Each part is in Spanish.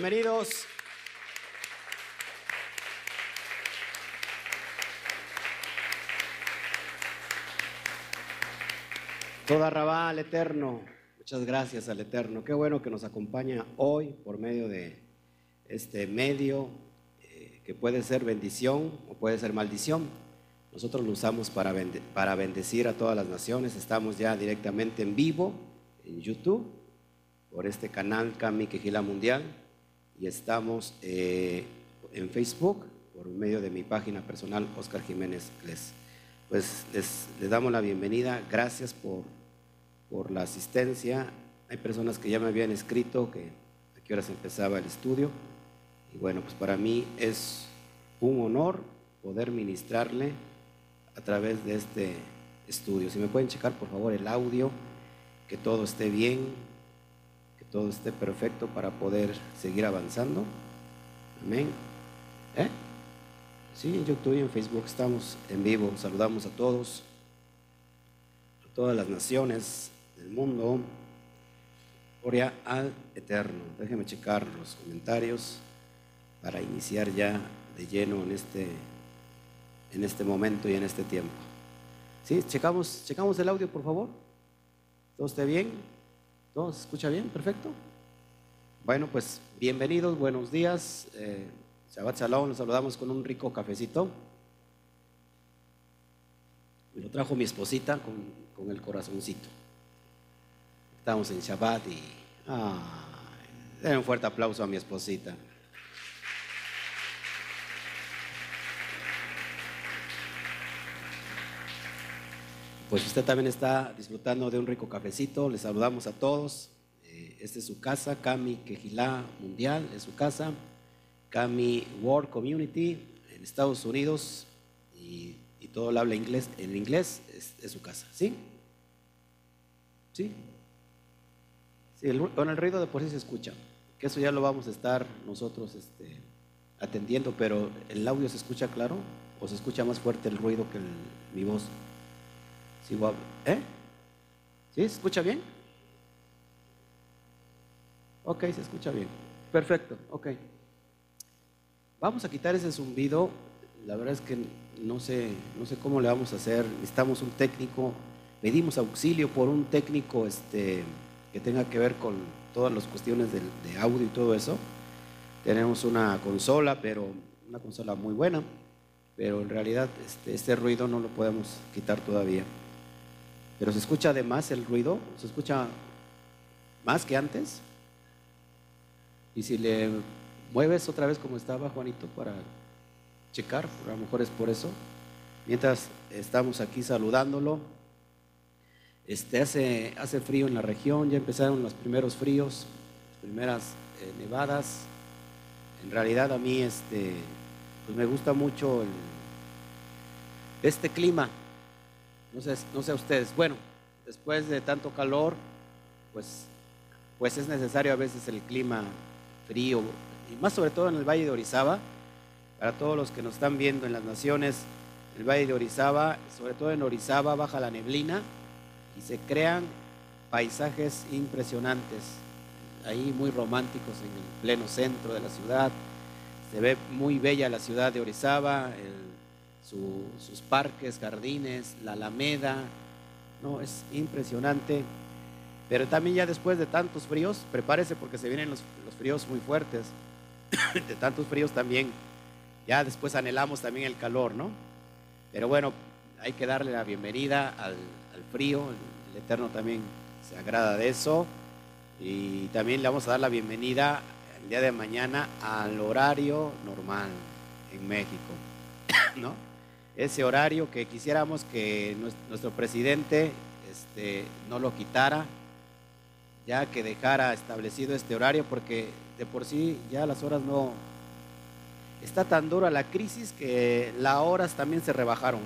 Bienvenidos. Toda Rabá al Eterno. Muchas gracias al Eterno. Qué bueno que nos acompaña hoy por medio de este medio eh, que puede ser bendición o puede ser maldición. Nosotros lo usamos para, para bendecir a todas las naciones. Estamos ya directamente en vivo en YouTube por este canal Cami Quejila Mundial y estamos eh, en Facebook por medio de mi página personal Oscar Jiménez Les. Pues les, les damos la bienvenida, gracias por, por la asistencia. Hay personas que ya me habían escrito que a qué horas empezaba el estudio. Y bueno, pues para mí es un honor poder ministrarle a través de este estudio. Si me pueden checar por favor el audio, que todo esté bien, todo esté perfecto para poder seguir avanzando. Amén. ¿Eh? Sí, en YouTube y en Facebook estamos en vivo. Saludamos a todos, a todas las naciones del mundo. Gloria al Eterno. Déjenme checar los comentarios para iniciar ya de lleno en este, en este momento y en este tiempo. ¿Sí? Checamos, checamos el audio, por favor. ¿Todo esté bien? ¿Todo se escucha bien? Perfecto. Bueno, pues bienvenidos, buenos días. Eh, Shabbat Shalom, nos saludamos con un rico cafecito. Me lo trajo mi esposita con, con el corazoncito. Estamos en Shabbat y. den un fuerte aplauso a mi esposita. Pues usted también está disfrutando de un rico cafecito. Les saludamos a todos. Eh, esta es su casa, Cami Quejilá Mundial, es su casa. Cami World Community en Estados Unidos y, todo el habla inglés. En inglés es, su casa, ¿sí? ¿Sí? Con el ruido de por sí se escucha. Que eso ya lo vamos a estar nosotros este, atendiendo, pero el audio se escucha claro o se escucha más fuerte el ruido que mi voz. ¿Eh? ¿Sí? ¿Se escucha bien? Ok, se escucha bien. Perfecto, ok. Vamos a quitar ese zumbido. La verdad es que no sé, no sé cómo le vamos a hacer. Necesitamos un técnico. Pedimos auxilio por un técnico este, que tenga que ver con todas las cuestiones de, de audio y todo eso. Tenemos una consola, pero una consola muy buena, pero en realidad este, este ruido no lo podemos quitar todavía. Pero se escucha además el ruido, se escucha más que antes. Y si le mueves otra vez como estaba Juanito para checar, a lo mejor es por eso. Mientras estamos aquí saludándolo, este, hace, hace frío en la región, ya empezaron los primeros fríos, las primeras eh, nevadas. En realidad a mí este, pues me gusta mucho este clima, no sé, no sé ustedes. Bueno, después de tanto calor, pues, pues es necesario a veces el clima frío, y más sobre todo en el Valle de Orizaba, para todos los que nos están viendo en las naciones, el Valle de Orizaba, sobre todo en Orizaba, baja la neblina y se crean paisajes impresionantes, ahí muy románticos en el pleno centro de la ciudad. Se ve muy bella la ciudad de Orizaba, el sus parques, jardines, la alameda, no, es impresionante. Pero también ya después de tantos fríos, prepárese porque se vienen los, fríos muy fuertes. de tantos fríos también, ya después anhelamos también el calor, ¿no? Pero bueno, hay que darle la bienvenida al, frío, el, Eterno también se agrada de eso. Y también le vamos a dar la bienvenida el día de mañana al horario normal en México, ¿no? Ese horario que quisiéramos que nuestro presidente este, no lo quitara, ya que dejara establecido este horario, porque de por sí ya las horas no... Está tan dura la crisis que las horas también se rebajaron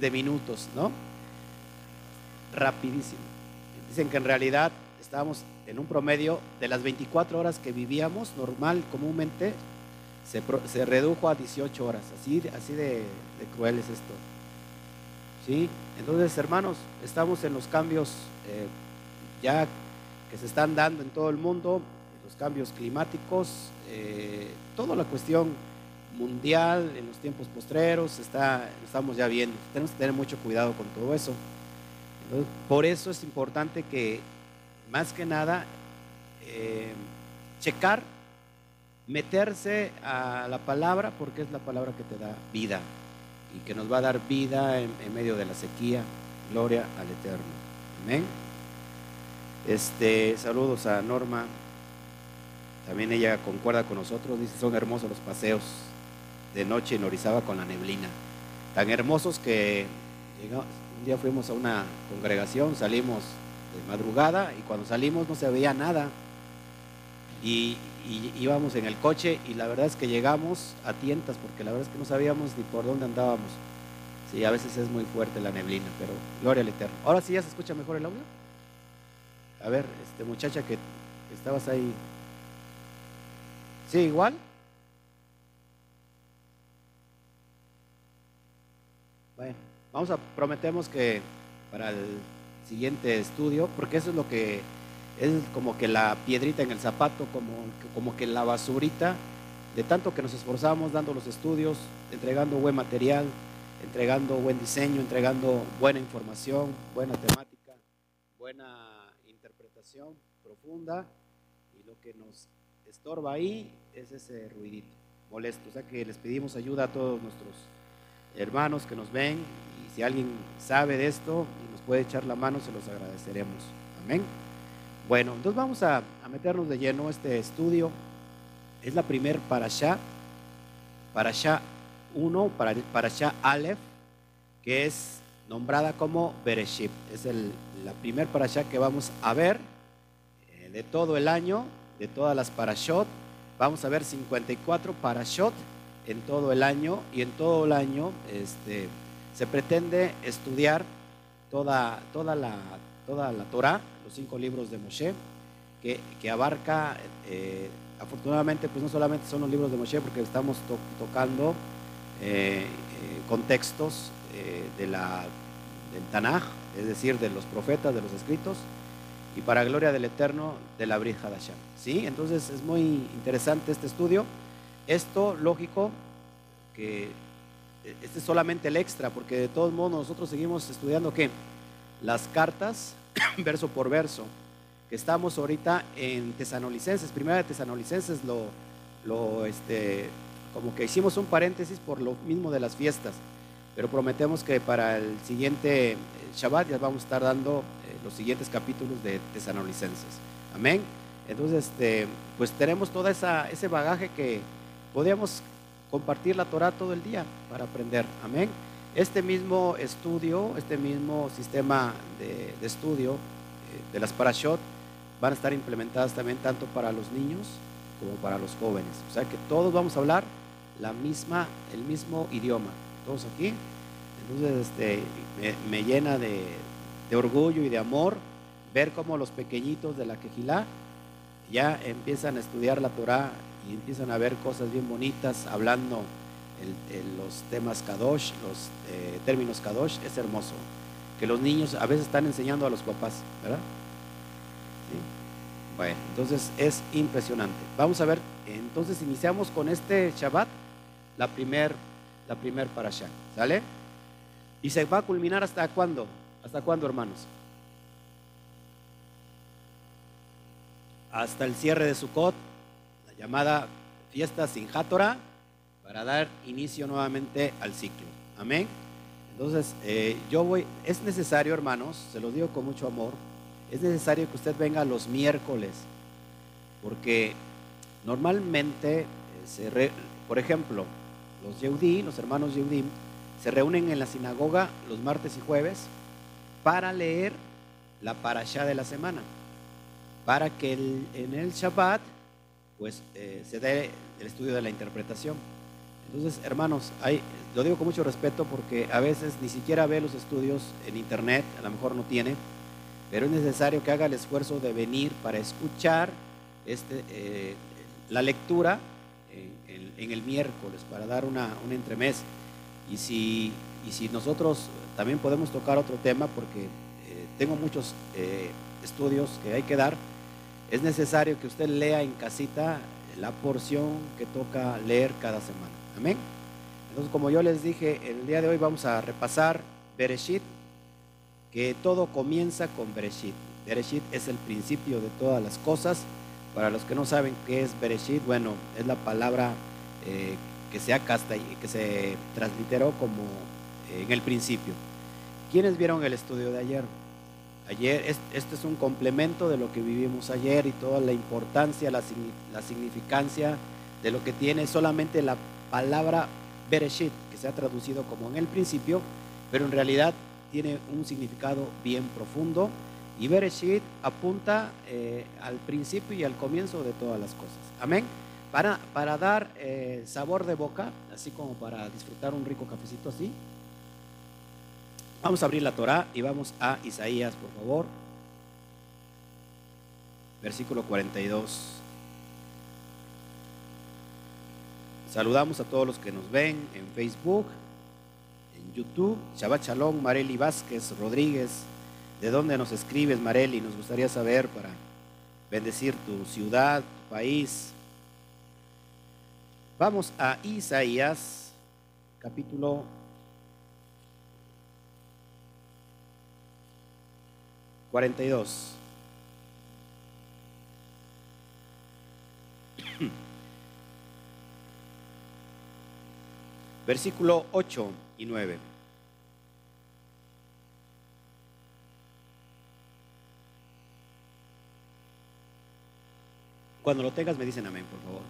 de, minutos, ¿no? Rapidísimo. Dicen que en realidad estábamos en un promedio de las 24 horas que vivíamos normal, comúnmente, se, redujo a 18 horas. Así, así de, cruel es esto. ¿Sí? Entonces, hermanos, estamos en los cambios eh, ya que se están dando en todo el mundo. los cambios climáticos, eh, toda la cuestión mundial en los tiempos postreros, está, estamos ya viendo. Tenemos que tener mucho cuidado con todo eso. por eso es importante que, más que nada, eh, checar, meterse a la palabra, porque es la palabra que te da vida y que nos va a dar vida en, medio de la sequía. Gloria al Eterno. Amén. Este, saludos a Norma. También ella concuerda con nosotros, dice, son hermosos los paseos de noche en Orizaba con la neblina. Tan hermosos que un día fuimos a una congregación, salimos de madrugada y cuando salimos no se veía nada. Y, íbamos en el coche y la verdad es que llegamos a tientas porque la verdad es que no sabíamos ni por dónde andábamos. Sí, a veces es muy fuerte la neblina, pero gloria al Eterno. Ahora sí ya se escucha mejor el audio. A ver, este muchacha que estabas ahí. Sí, igual. Bueno, vamos a prometemos que para el siguiente estudio, porque eso es lo que es como que la piedrita en el zapato, como, como que la basurita de tanto que nos esforzamos dando los estudios, entregando buen material, entregando buen diseño, entregando buena información, buena temática, buena interpretación profunda y lo que nos estorba ahí es ese ruidito molesto. O sea que les pedimos ayuda a todos nuestros hermanos que nos ven y si alguien sabe de esto y nos puede echar la mano, se los agradeceremos. Amén. Bueno, entonces vamos a, meternos de lleno este estudio. Es la primer parasha, parasha 1, parasha Aleph, que es nombrada como Bereshit. Es el, la primer parasha que vamos a ver eh, de todo el año, de todas las parashot. Vamos a ver 54 parashot en todo el año y en todo el año este, se pretende estudiar toda, toda, la, toda la Torah, los cinco libros de Moshe, que, abarca, eh, afortunadamente, pues no solamente son los libros de Moshe, porque estamos tocando eh, eh, contextos de la, del Tanaj, es decir, de los profetas, de los escritos, y para gloria del Eterno, de la Brit Hadashah. ¿Sí? Entonces es muy interesante este estudio. Esto, lógico, que este es solamente el extra, porque de todos modos nosotros seguimos estudiando qué? Las cartas, verso por verso, que estamos ahorita en Tesanolicenses, primera de Tesanolicenses, lo, lo, este, como que hicimos un paréntesis por lo mismo de las fiestas, pero prometemos que para el siguiente eh, Shabbat ya vamos a estar dando eh, los siguientes capítulos de Tesanolicenses. Amén. Entonces, este, pues tenemos todo esa, ese bagaje que podríamos compartir la Torah todo el día para aprender. Amén. Este mismo estudio, este mismo sistema de, estudio eh, de las parashot van a estar implementadas también tanto para los niños como para los jóvenes. O sea que todos vamos a hablar la misma, el mismo idioma. Todos aquí. Entonces este, me, llena de, de orgullo y de amor ver cómo los pequeñitos de la quejilá ya empiezan a estudiar la Torah y empiezan a ver cosas bien bonitas, hablando los temas Kadosh, los eh, términos Kadosh, es hermoso. Que los niños a veces están enseñando a los papás, ¿verdad? Bueno, entonces es impresionante. Vamos a ver, entonces iniciamos con este Shabbat, la primer, la primer ¿sale? Y se va a culminar hasta cuándo? ¿Hasta cuándo, hermanos? Hasta el cierre de Sukkot, llamada fiesta sin Hatorah para dar inicio nuevamente al ciclo. Amén. Entonces, eh, yo voy, es necesario, hermanos, se lo digo con mucho amor, es necesario que usted venga los miércoles, porque normalmente, eh, por ejemplo, los Yehudí, los hermanos Yehudí, se reúnen en la sinagoga los martes y jueves para leer la parashá de la semana, para que en el Shabbat pues eh, se dé el estudio de la interpretación. Entonces, hermanos, lo digo con mucho respeto porque a veces ni siquiera ve los estudios en internet, a lo mejor no tiene, pero es necesario que haga el esfuerzo de venir para escuchar este, eh, la lectura en, el miércoles, para dar una, un entremés. Y si, y si nosotros también podemos tocar otro tema, porque eh, tengo muchos estudios que hay que dar, es necesario que usted lea en casita la porción que toca leer cada semana. Amén. Entonces, como yo les dije, el día de hoy vamos a repasar Bereshit, que todo comienza con Bereshit. Bereshit es el principio de todas las cosas. Para los que no saben qué es Bereshit, bueno, es la palabra eh, que, se que se transliteró como eh, en el principio. ¿Quiénes vieron el estudio de ayer? Ayer, este es un complemento de lo que vivimos ayer y toda la importancia, la, la significancia de lo que tiene solamente la palabra Bereshit, que se ha traducido como en el principio, pero en realidad tiene un significado bien profundo. Y Bereshit apunta eh, al principio y al comienzo de todas las cosas. Amén. Para, para dar eh, sabor de boca, así como para disfrutar un rico cafecito así, Vamos a abrir la Torah y vamos a Isaías, por favor. Versículo 42. Saludamos a todos los que nos ven en Facebook, en YouTube. Shabbat Shalom, Mareli Vázquez Rodríguez. ¿De dónde nos escribes, Mareli? Nos gustaría saber para bendecir tu ciudad, tu país. Vamos a Isaías, capítulo 42. Versículo 8 y 9. Cuando lo tengas me dicen amén, por favor.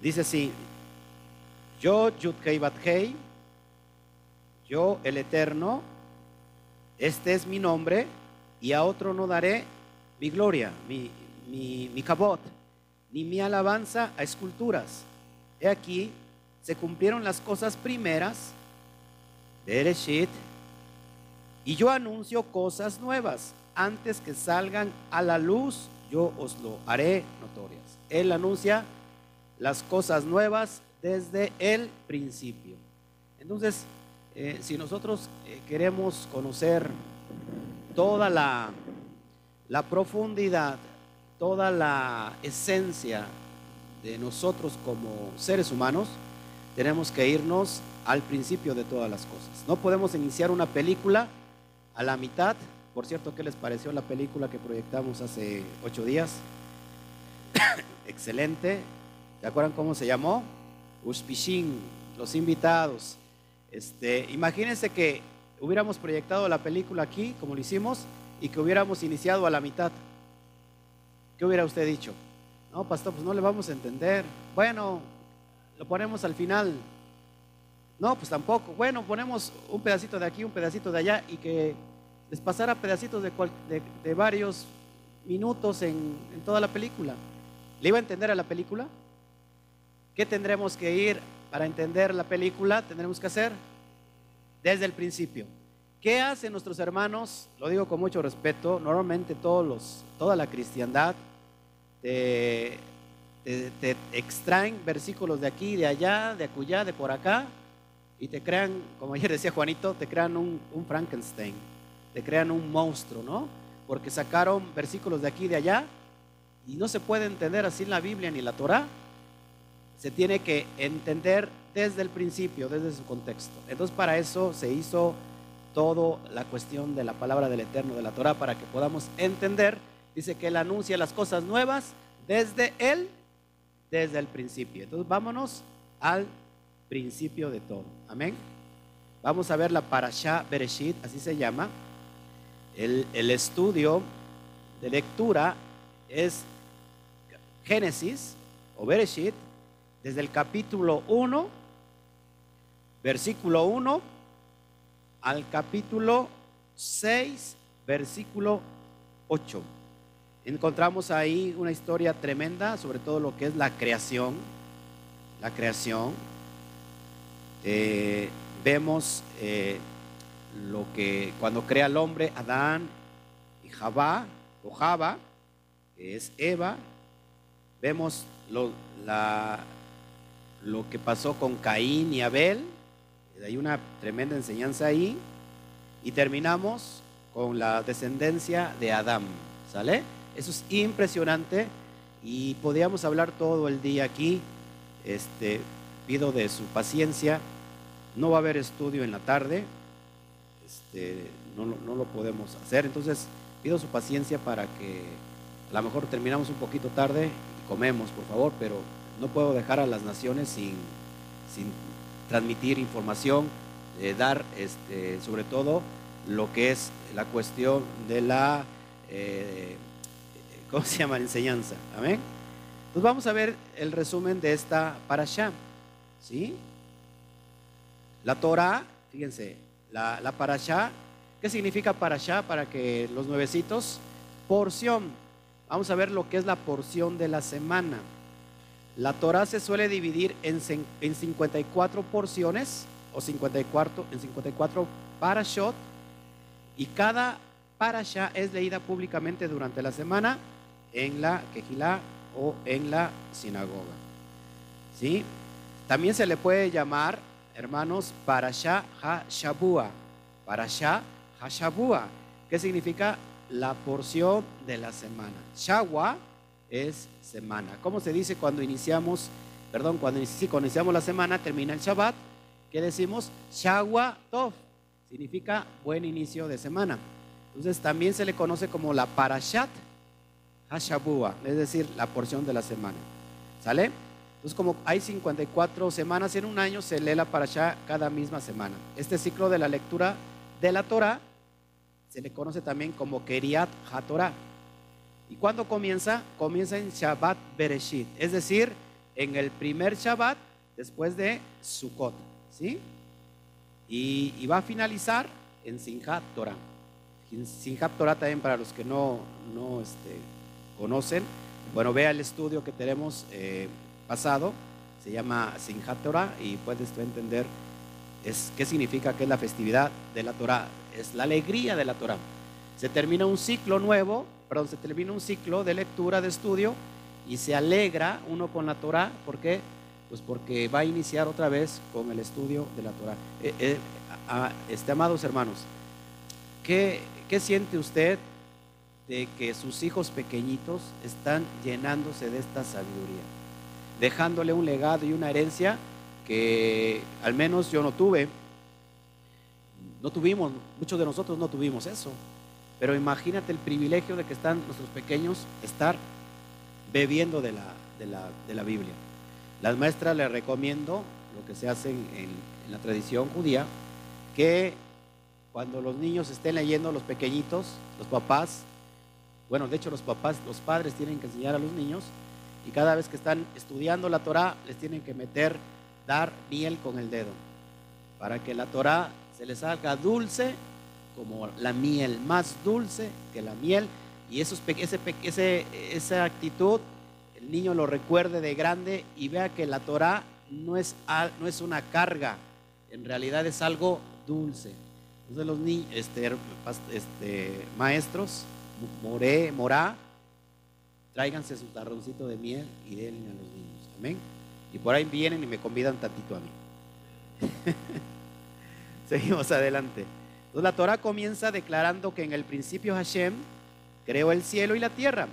Dice así, yo, Yudkei Bathei, yo el Eterno, este es mi nombre, y a otro no daré mi gloria, mi, mi, mi cabot, ni mi alabanza a esculturas. He aquí, se cumplieron las cosas primeras de Ereshit, y yo anuncio cosas nuevas. Antes que salgan a la luz, yo os lo haré notorias. Él anuncia las cosas nuevas desde el principio. Entonces, eh, si nosotros eh, queremos conocer toda la, la profundidad, toda la esencia de nosotros como seres humanos, tenemos que irnos al principio de todas las cosas. No podemos iniciar una película a la mitad. Por cierto, ¿qué les pareció la película que proyectamos hace ocho días? Excelente. ¿Se acuerdan cómo se llamó? Ushpishin, los invitados. Este, imagínense que hubiéramos proyectado la película aquí, como lo hicimos, y que hubiéramos iniciado a la mitad. ¿Qué hubiera usted dicho? No, pastor, pues no le vamos a entender. Bueno, lo ponemos al final. No, pues tampoco. Bueno, ponemos un pedacito de aquí, un pedacito de allá y que les pasara pedacitos de, varios minutos en, en toda la película. ¿Le iba a entender a la película? ¿Qué tendremos que ir para entender la película? Tendremos que hacer desde el principio. ¿Qué hacen nuestros hermanos? Lo digo con mucho respeto. Normalmente todos los, toda la cristiandad te, extraen versículos de aquí, de allá, de acullá, de por acá, y te crean, como ayer decía Juanito, te crean un, Frankenstein, te crean un monstruo, ¿no? Porque sacaron versículos de aquí de allá, y no se puede entender así la Biblia ni la Torah. Se tiene que entender desde el principio, desde su contexto. Entonces para eso se hizo toda la cuestión de la palabra del Eterno, de la Torah, para que podamos entender. Dice que Él anuncia las cosas nuevas desde Él, desde el principio. Entonces vámonos al principio de todo. Amén. Vamos a ver la Parashá Bereshit, así se llama. El, el estudio de lectura es Génesis o Bereshit, desde el capítulo 1 versículo 1 al capítulo 6, versículo 8. Encontramos ahí una historia tremenda sobre todo lo que es la creación. La creación. Eh, vemos eh, lo que cuando crea el hombre, Adán y Jabá, o Java, que es Eva, vemos lo, lo que pasó con Caín y Abel, hay una tremenda enseñanza ahí. Y terminamos con la descendencia de Adán. ¿Sale? Eso es impresionante y podríamos hablar todo el día aquí. Este, pido de su paciencia. No va a haber estudio en la tarde. Este, no, no lo podemos hacer. Entonces, pido su paciencia para que a lo mejor terminamos un poquito tarde y comemos, por favor, pero no puedo dejar a las naciones sin, sin transmitir información, eh, dar este, sobre todo lo que es la cuestión de la, eh, ¿cómo se llama? La enseñanza. Amén. Entonces vamos a ver el resumen de esta parasha. ¿Sí? La Torah, fíjense, la, la parasha, ¿qué significa parasha? Para que los nuevecitos, porción. Vamos a ver lo que es la porción de la semana. La Torah se suele dividir en, en 54 porciones o 54, en 54 parashot y cada parasha es leída públicamente durante la semana en la quejilá o en la sinagoga. ¿Sí? También se le puede llamar, hermanos, parasha ha-shabua. Parasha ha-shabua, que significa la porción de la semana. Shawa es semana. ¿Cómo se dice cuando iniciamos, perdón, cuando, iniciamos la semana, termina el Shabbat? ¿Qué decimos? Shawa Tov. Significa buen inicio de semana. Entonces también se le conoce como la Parashat Hashabua, es decir, la porción de la semana. ¿Sale? Entonces, como hay 54 semanas en un año, se lee la Parashat cada misma semana. Este ciclo de la lectura de la Torah se le conoce también como Keriat HaTorah. ¿Y cuándo comienza? Comienza en Shabbat Bereshit, es decir, en el primer Shabbat después de Sukkot, ¿sí? Y, va a finalizar en Sinjat Torah. Sinjat Torah también para los que no, no este, conocen, bueno, vea el estudio que tenemos eh, pasado, se llama Sinjat Torah y puedes entender es, qué significa que es la festividad de la Torah es la alegría de la Torah. Se termina un ciclo nuevo, perdón, se termina un ciclo de lectura, de estudio, y se alegra uno con la Torah. ¿Por qué? Pues porque va a iniciar otra vez con el estudio de la Torah. Eh, eh, este, amados hermanos, ¿qué, ¿qué siente usted de que sus hijos pequeñitos están llenándose de esta sabiduría? Dejándole un legado y una herencia que al menos yo no tuve no tuvimos, muchos de nosotros no tuvimos eso. Pero imagínate el privilegio de que están nuestros pequeños estar bebiendo de la, de la, Biblia. Las maestras les recomiendo lo que se hace en, en la tradición judía, que cuando los niños estén leyendo, los pequeñitos, los papás, bueno, de hecho los papás, los padres tienen que enseñar a los niños y cada vez que están estudiando la Torah les tienen que meter, dar miel con el dedo, para que la Torah se le salga dulce como la miel, más dulce que la miel. Y esa actitud, el niño lo recuerde de grande y vea que la Torah no es, no es una carga, en realidad es algo dulce. Entonces los niños, este, este, maestros, moré, morá, tráiganse su tarroncito de miel y denle a los niños. Amén. Y por ahí vienen y me convidan tantito a mí. Seguimos adelante. Entonces la Torah comienza declarando que en el principio Hashem creó el cielo y la tierra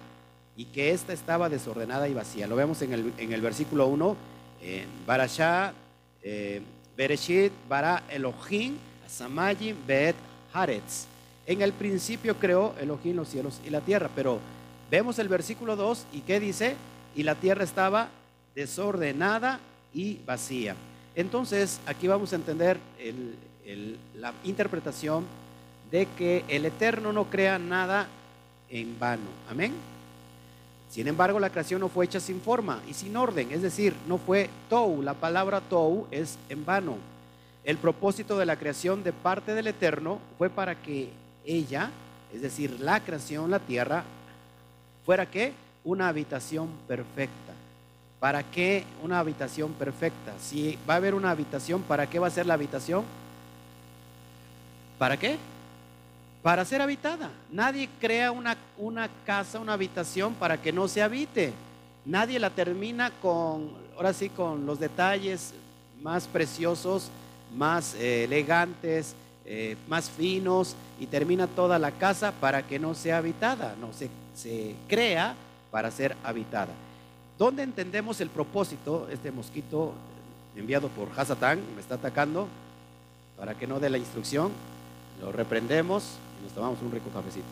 y que ésta estaba desordenada y vacía. Lo vemos en el, en el versículo 1, en Barashá, eh, Bereshit, Bara Elohim, Samayim, Bet Haretz. En el principio creó Elohim los cielos y la tierra, pero vemos el versículo 2 y ¿qué dice? Y la tierra estaba desordenada y vacía. Entonces, aquí vamos a entender la interpretación de que el Eterno no crea nada en vano. Amén. Sin embargo, la creación no fue hecha sin forma y sin orden, es decir, no fue tou. La palabra tou es en vano. El propósito de la creación de parte del Eterno fue para que ella, es decir, la creación, la tierra, fuera que una habitación perfecta. ¿Para qué una habitación perfecta? Si va a haber una habitación, ¿para qué va a ser la habitación? ¿Para qué? Para ser habitada. Nadie crea una, una casa, una habitación para que no se habite. Nadie la termina con, ahora sí, con los detalles más preciosos, más eh, elegantes, eh, más finos y termina toda la casa para que no sea habitada, no, se, se crea para ser habitada. ¿Dónde entendemos el propósito? Este mosquito enviado por Hasatán me está atacando para que no dé la instrucción. Lo reprendemos y nos tomamos un rico cafecito.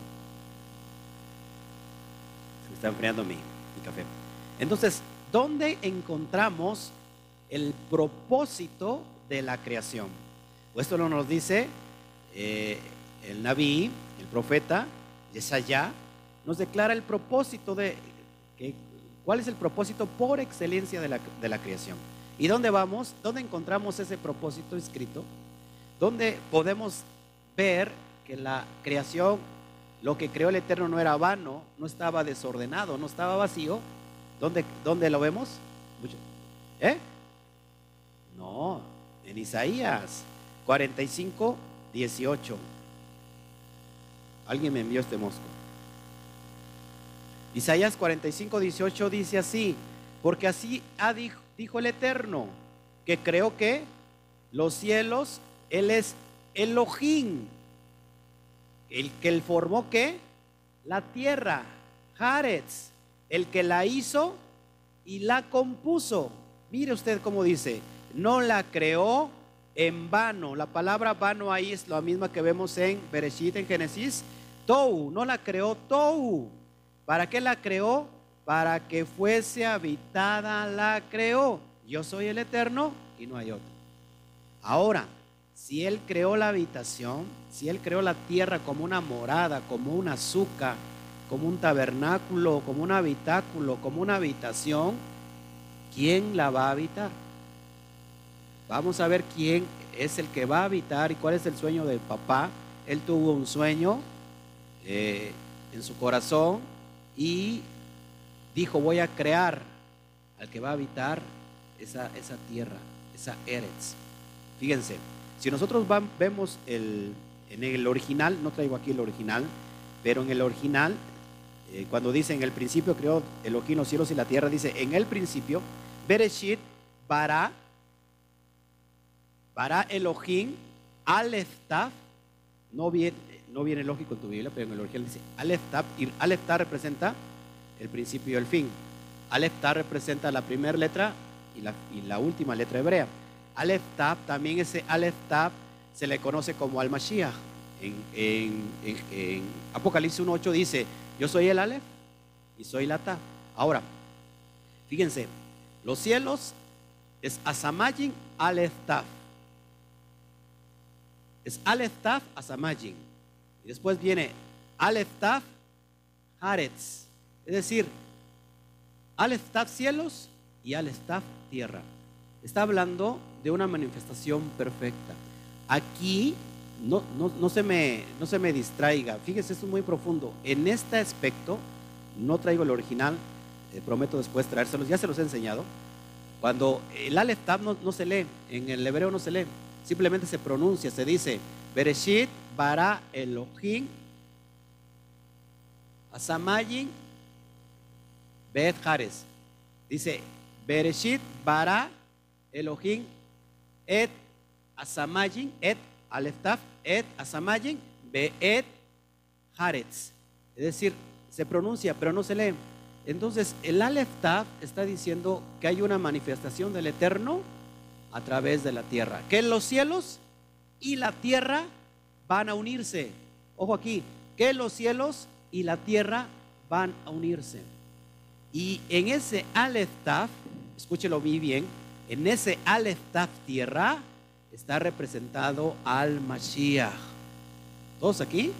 Se me está enfriando mi, mi café. Entonces, ¿dónde encontramos el propósito de la creación? Pues esto lo nos dice eh, el Naví, el profeta, Yesaya, nos declara el propósito de, cuál es el propósito por excelencia de la, de la creación. ¿Y dónde vamos? ¿Dónde encontramos ese propósito escrito? ¿Dónde podemos ver que la creación, lo que creó el Eterno no era vano, no estaba desordenado, no estaba vacío? ¿Dónde, dónde lo vemos? ¿Eh? No, en Isaías 45, 18. Alguien me envió este mosco. Isaías 45, 18 dice así, porque así ha dijo el Eterno, que creo que los cielos, Él es Elohim, el que él formó qué? La tierra, Jaretz, el que la hizo y la compuso. Mire usted cómo dice, no la creó en vano. La palabra vano ahí es la misma que vemos en Bereshit, en Génesis. Tou, no la creó Tou. ¿Para qué la creó? para que fuese habitada la creó. Yo soy el eterno y no hay otro. Ahora, si Él creó la habitación, si Él creó la tierra como una morada, como un azúcar, como un tabernáculo, como un habitáculo, como una habitación, ¿quién la va a habitar? Vamos a ver quién es el que va a habitar y cuál es el sueño del papá. Él tuvo un sueño eh, en su corazón y dijo, voy a crear al que va a habitar esa, esa tierra, esa Eretz. Fíjense, si nosotros vemos el, en el original, no traigo aquí el original, pero en el original, eh, cuando dice en el principio creó Elohim los cielos y la tierra, dice en el principio, Bereshit, bara, bara Elohim, Aleftaf, no viene, no viene lógico en tu Biblia, pero en el original dice Aleftaf, y Aleftaf representa el principio y el fin. Aleph representa la primera letra y la, última letra hebrea. Aleph también ese Aleph se le conoce como Al-Mashiach. En, en, Apocalipsis 1.8 dice, yo soy el Aleph y soy la Tab. Ahora, fíjense, los cielos es Asamajin Aleph Es Aleph Taf Asamajin. Y después viene Aleph Taf Haaretz. Es decir, al staff cielos y al staff tierra. Está hablando de una manifestación perfecta. Aquí no, no, se, me, no se me distraiga. Fíjese, esto es muy profundo. En este aspecto, no traigo el original, eh, prometo después traérselos, ya se los he enseñado. Cuando el Aleph no, no, se lee, en el hebreo no se lee, simplemente se pronuncia, se dice Bereshit bara Elohim Asamayin Bet Hares. Dice, Bereshit bara Elohim et asamajin et aleftaf et asamajin et Haretz. Es decir, se pronuncia, pero no se lee. Entonces, el aleftaf está diciendo que hay una manifestación del Eterno a través de la tierra. Que los cielos y la tierra van a unirse. Ojo aquí, que los cielos y la tierra van a unirse. Y en ese Aleph escúchelo bien, en ese Aleph tierra está representado al Mashiach. ¿Todos aquí?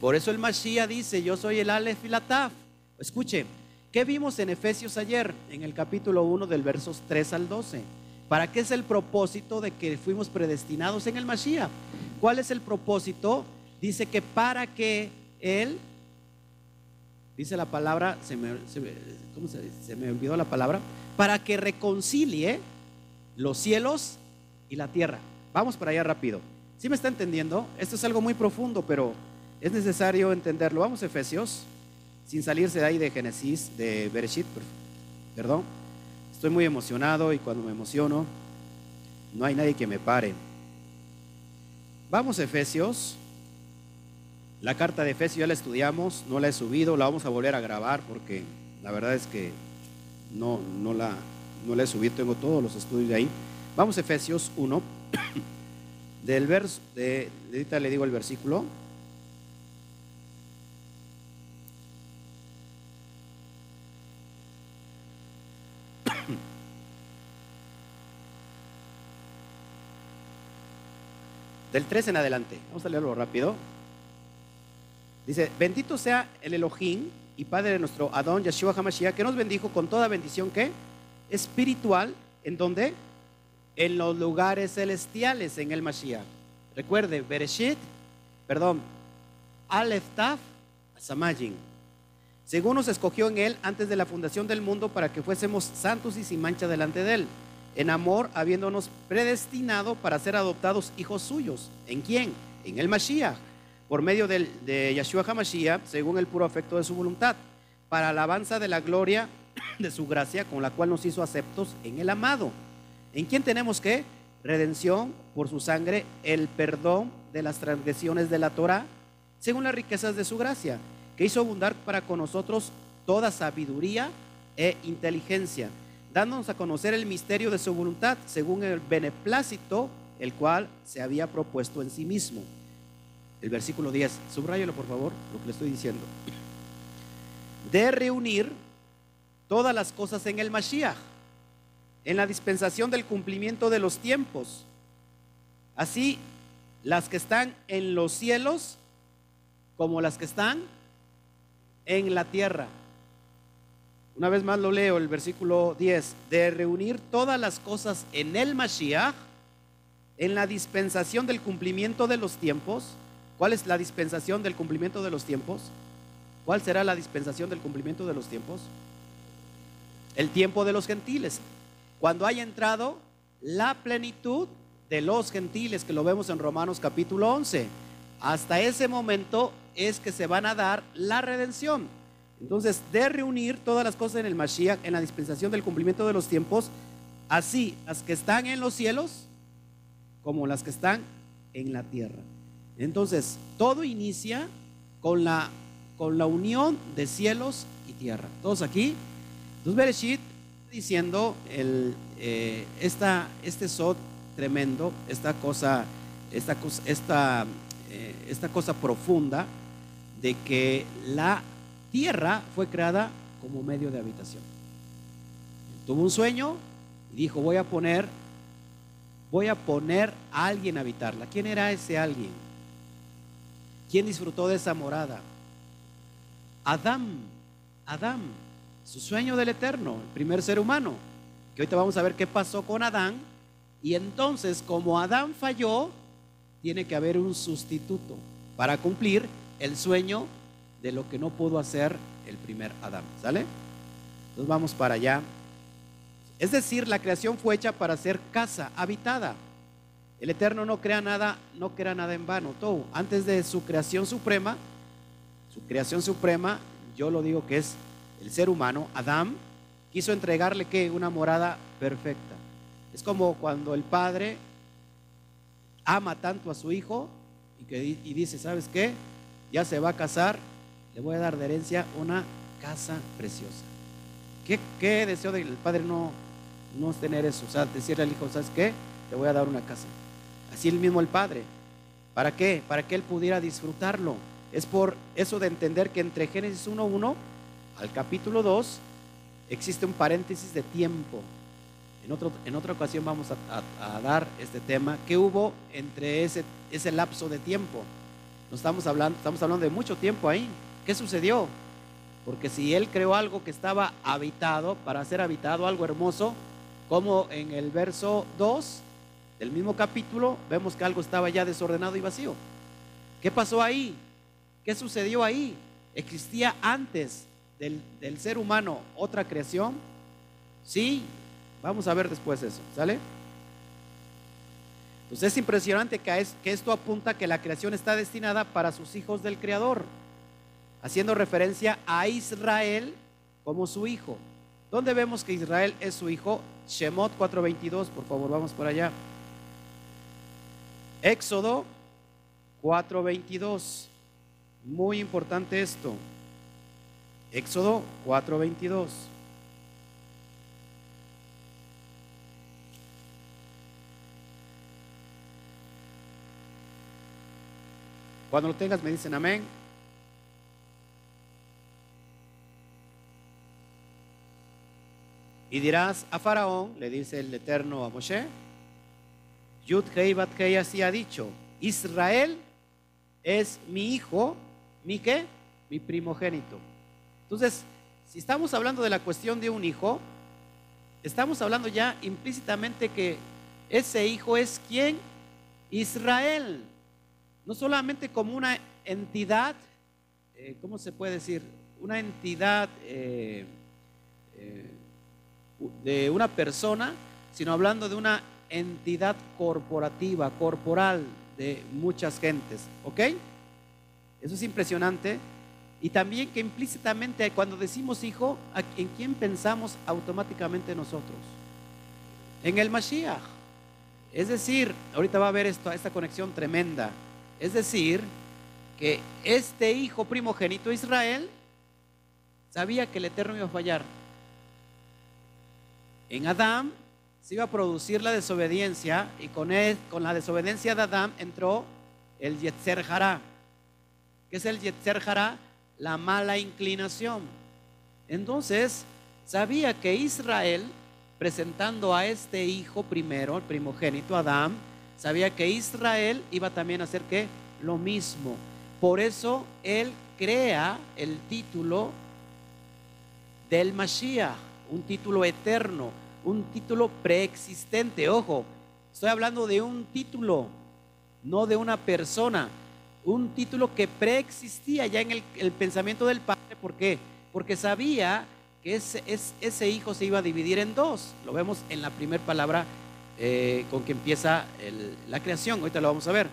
Por eso el Mashiach dice, yo soy el Aleph y la Taf. Escuche, ¿qué vimos en Efesios ayer? En el capítulo 1 del versos 3 al 12. ¿Para qué es el propósito de que fuimos predestinados en el Mashiach? ¿Cuál es el propósito? Dice que para que Él dice la palabra, se me, ¿cómo se, se me olvidó la palabra, para que reconcilie los cielos y la tierra. Vamos para allá rápido. ¿Sí me está entendiendo? Esto es algo muy profundo, pero es necesario entenderlo. Vamos Efesios, sin salirse de ahí de Génesis, de Bereshit, perdón. Estoy muy emocionado y cuando me emociono, no hay nadie que me pare. Vamos a Efesios. La carta de Efesios ya la estudiamos, no la he subido, la vamos a volver a grabar porque la verdad es que no, no, la, no la he subido, tengo todos los estudios de ahí. Vamos a Efesios 1, del verso, de, ahorita le digo el versículo. Del 3 en adelante, vamos a leerlo rápido. Dice, bendito sea el Elohim y Padre de nuestro Adón Yeshua HaMashiach, que nos bendijo con toda bendición que espiritual, ¿en donde En los lugares celestiales en el Mashiach. Recuerde, Bereshit, perdón, Aleph Taf, Samajin. Según nos escogió en él antes de la fundación del mundo para que fuésemos santos y sin mancha delante de él. En amor, habiéndonos predestinado para ser adoptados hijos suyos. ¿En quién? En el Mashiach por medio de Yeshua HaMashiach, según el puro afecto de su voluntad, para alabanza de la gloria de su gracia, con la cual nos hizo aceptos en el amado. ¿En quién tenemos que? Redención por su sangre, el perdón de las transgresiones de la Torah, según las riquezas de su gracia, que hizo abundar para con nosotros toda sabiduría e inteligencia, dándonos a conocer el misterio de su voluntad, según el beneplácito, el cual se había propuesto en sí mismo el versículo 10, subrayalo por favor, lo que le estoy diciendo. De reunir todas las cosas en el Mashiach, en la dispensación del cumplimiento de los tiempos. Así, las que están en los cielos como las que están en la tierra. Una vez más lo leo, el versículo 10, de reunir todas las cosas en el Mashiach, en la dispensación del cumplimiento de los tiempos, ¿Cuál es la dispensación del cumplimiento de los tiempos? ¿Cuál será la dispensación del cumplimiento de los tiempos? El tiempo de los gentiles. Cuando haya entrado la plenitud de los gentiles, que lo vemos en Romanos capítulo 11. Hasta ese momento es que se van a dar la redención. Entonces, de reunir todas las cosas en el Mashiach, en la dispensación del cumplimiento de los tiempos, así las que están en los cielos como las que están en la tierra. Entonces, todo inicia con la, con la unión de cielos y tierra. Todos aquí. Entonces, Bereshit diciendo el, eh, esta, este sod tremendo, esta cosa, esta esta, eh, esta cosa profunda de que la tierra fue creada como medio de habitación. Tuvo un sueño y dijo, voy a poner, voy a poner a alguien a habitarla. ¿Quién era ese alguien? ¿Quién disfrutó de esa morada? Adán, Adán, su sueño del eterno, el primer ser humano. Que ahorita vamos a ver qué pasó con Adán. Y entonces, como Adán falló, tiene que haber un sustituto para cumplir el sueño de lo que no pudo hacer el primer Adán. ¿Sale? Entonces vamos para allá. Es decir, la creación fue hecha para ser casa habitada. El Eterno no crea nada, no crea nada en vano. Todo, antes de su creación suprema, su creación suprema, yo lo digo que es el ser humano, Adán, quiso entregarle que una morada perfecta. Es como cuando el padre ama tanto a su hijo y, que, y dice, ¿sabes qué? Ya se va a casar, le voy a dar de herencia una casa preciosa. ¿Qué, qué deseo del padre no, no tener eso? O sea, decirle al hijo, ¿sabes qué? Te voy a dar una casa. Así el mismo el Padre. ¿Para qué? Para que él pudiera disfrutarlo. Es por eso de entender que entre Génesis 1.1 al capítulo 2 existe un paréntesis de tiempo. En, otro, en otra ocasión vamos a, dar este tema. ¿Qué hubo entre ese, ese lapso de tiempo? No estamos hablando, estamos hablando de mucho tiempo ahí. ¿Qué sucedió? Porque si él creó algo que estaba habitado, para ser habitado, algo hermoso, como en el verso 2, del mismo capítulo vemos que algo estaba ya desordenado y vacío. ¿Qué pasó ahí? ¿Qué sucedió ahí? ¿Existía antes del, ser humano otra creación? Sí, vamos a ver después eso, ¿sale? Pues es impresionante que, que esto apunta que la creación está destinada para sus hijos del Creador, haciendo referencia a Israel como su hijo. ¿Dónde vemos que Israel es su hijo? Shemot 4:22, por favor, vamos por allá. Éxodo 4:22. Muy importante esto. Éxodo 4:22. Cuando lo tengas me dicen amén. Y dirás a Faraón, le dice el Eterno a Moshe, Yud Hei Bat Hei así ha dicho, Israel es mi hijo, mi qué, mi primogénito. Entonces, si estamos hablando de la cuestión de un hijo, estamos hablando ya implícitamente que ese hijo es quién? Israel. No solamente como una entidad, eh, ¿cómo se puede decir? Una entidad eh, eh, de una persona, sino hablando de una entidad corporativa, corporal de muchas gentes. ¿Ok? Eso es impresionante. Y también que implícitamente cuando decimos hijo, ¿en quién pensamos automáticamente nosotros? En el Mashiach. Es decir, ahorita va a haber esto, esta conexión tremenda. Es decir, que este hijo primogénito Israel sabía que el Eterno iba a fallar. En Adán se iba a producir la desobediencia y con, con la desobediencia de Adán entró el Yetzer Hará. ¿Qué es el Yetzer Hará? La mala inclinación. Entonces, sabía que Israel, presentando a este hijo primero, el primogénito Adán, sabía que Israel iba también a hacer ¿qué? lo mismo. Por eso él crea el título del Mashiach un título eterno, un título preexistente. Ojo, estoy hablando de un título, no de una persona. Un título que preexistía ya en el, pensamiento del Padre. ¿Por qué? Porque sabía que ese, hijo se iba a dividir en dos. Lo vemos en la primera palabra eh, con que empieza la creación. Ahorita lo vamos a ver.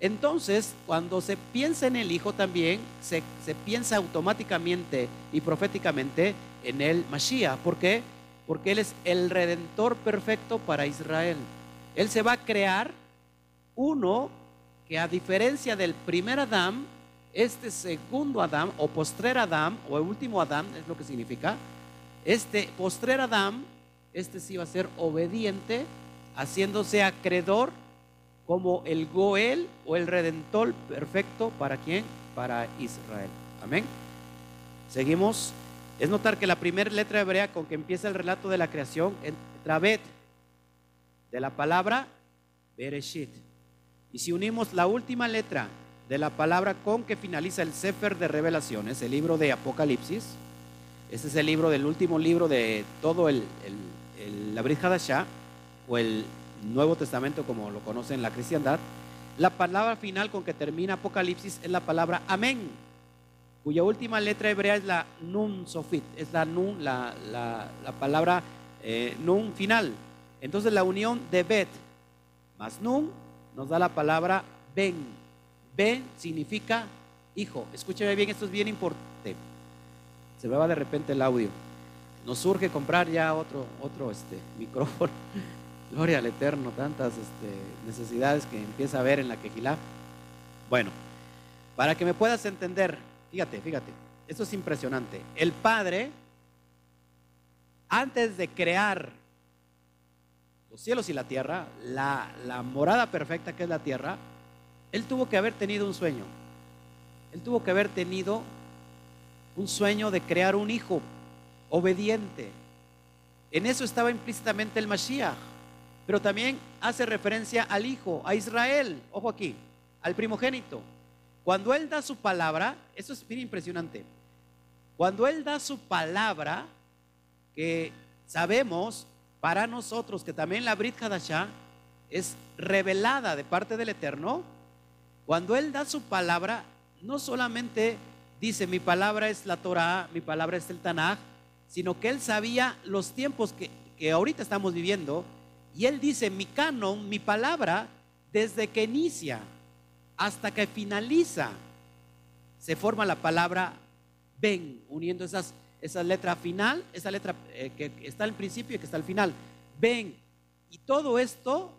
Entonces, cuando se piensa en el Hijo también, se, piensa automáticamente y proféticamente en el Mashiach. ¿Por qué? Porque Él es el redentor perfecto para Israel. Él se va a crear uno que a diferencia del primer Adán, este segundo Adán o postrer Adán o último Adán, es lo que significa, este postrer Adán, este sí va a ser obediente, haciéndose acreedor como el Goel o el Redentor perfecto para quién? Para Israel. Amén. Seguimos. Es notar que la primera letra hebrea con que empieza el relato de la creación es Travet, de la palabra Bereshit. Y si unimos la última letra de la palabra con que finaliza el Sefer de Revelaciones, el libro de Apocalipsis, este es el libro del último libro de todo el, el, el la Brit o el Nuevo Testamento como lo conocen la cristiandad, la palabra final con que termina Apocalipsis es la palabra amén, cuya última letra hebrea es la nun sofit, es la nun, la, palabra eh, nun final. Entonces la unión de bet más nun nos da la palabra ben. Ben significa hijo. Escúcheme bien, esto es bien importante. Se me va de repente el audio. Nos surge comprar ya otro, otro este, micrófono Gloria al Eterno, tantas este, necesidades que empieza a ver en la quejilá. Bueno, para que me puedas entender, fíjate, fíjate, esto es impresionante. El Padre, antes de crear los cielos y la tierra, la, la morada perfecta que es la tierra, Él tuvo que haber tenido un sueño. Él tuvo que haber tenido un sueño de crear un hijo obediente. En eso estaba implícitamente el Mashiach pero también hace referencia al Hijo, a Israel, ojo aquí, al primogénito. Cuando Él da su palabra, eso es bien impresionante, cuando Él da su palabra, que sabemos para nosotros que también la Brit Hadashah es revelada de parte del Eterno, cuando Él da su palabra, no solamente dice mi palabra es la Torah, mi palabra es el Tanaj, sino que Él sabía los tiempos que, que ahorita estamos viviendo, y él dice, mi canon, mi palabra, desde que inicia hasta que finaliza, se forma la palabra ven, uniendo esas, esa letra final, esa letra eh, que está al principio y que está al final. Ven. Y todo esto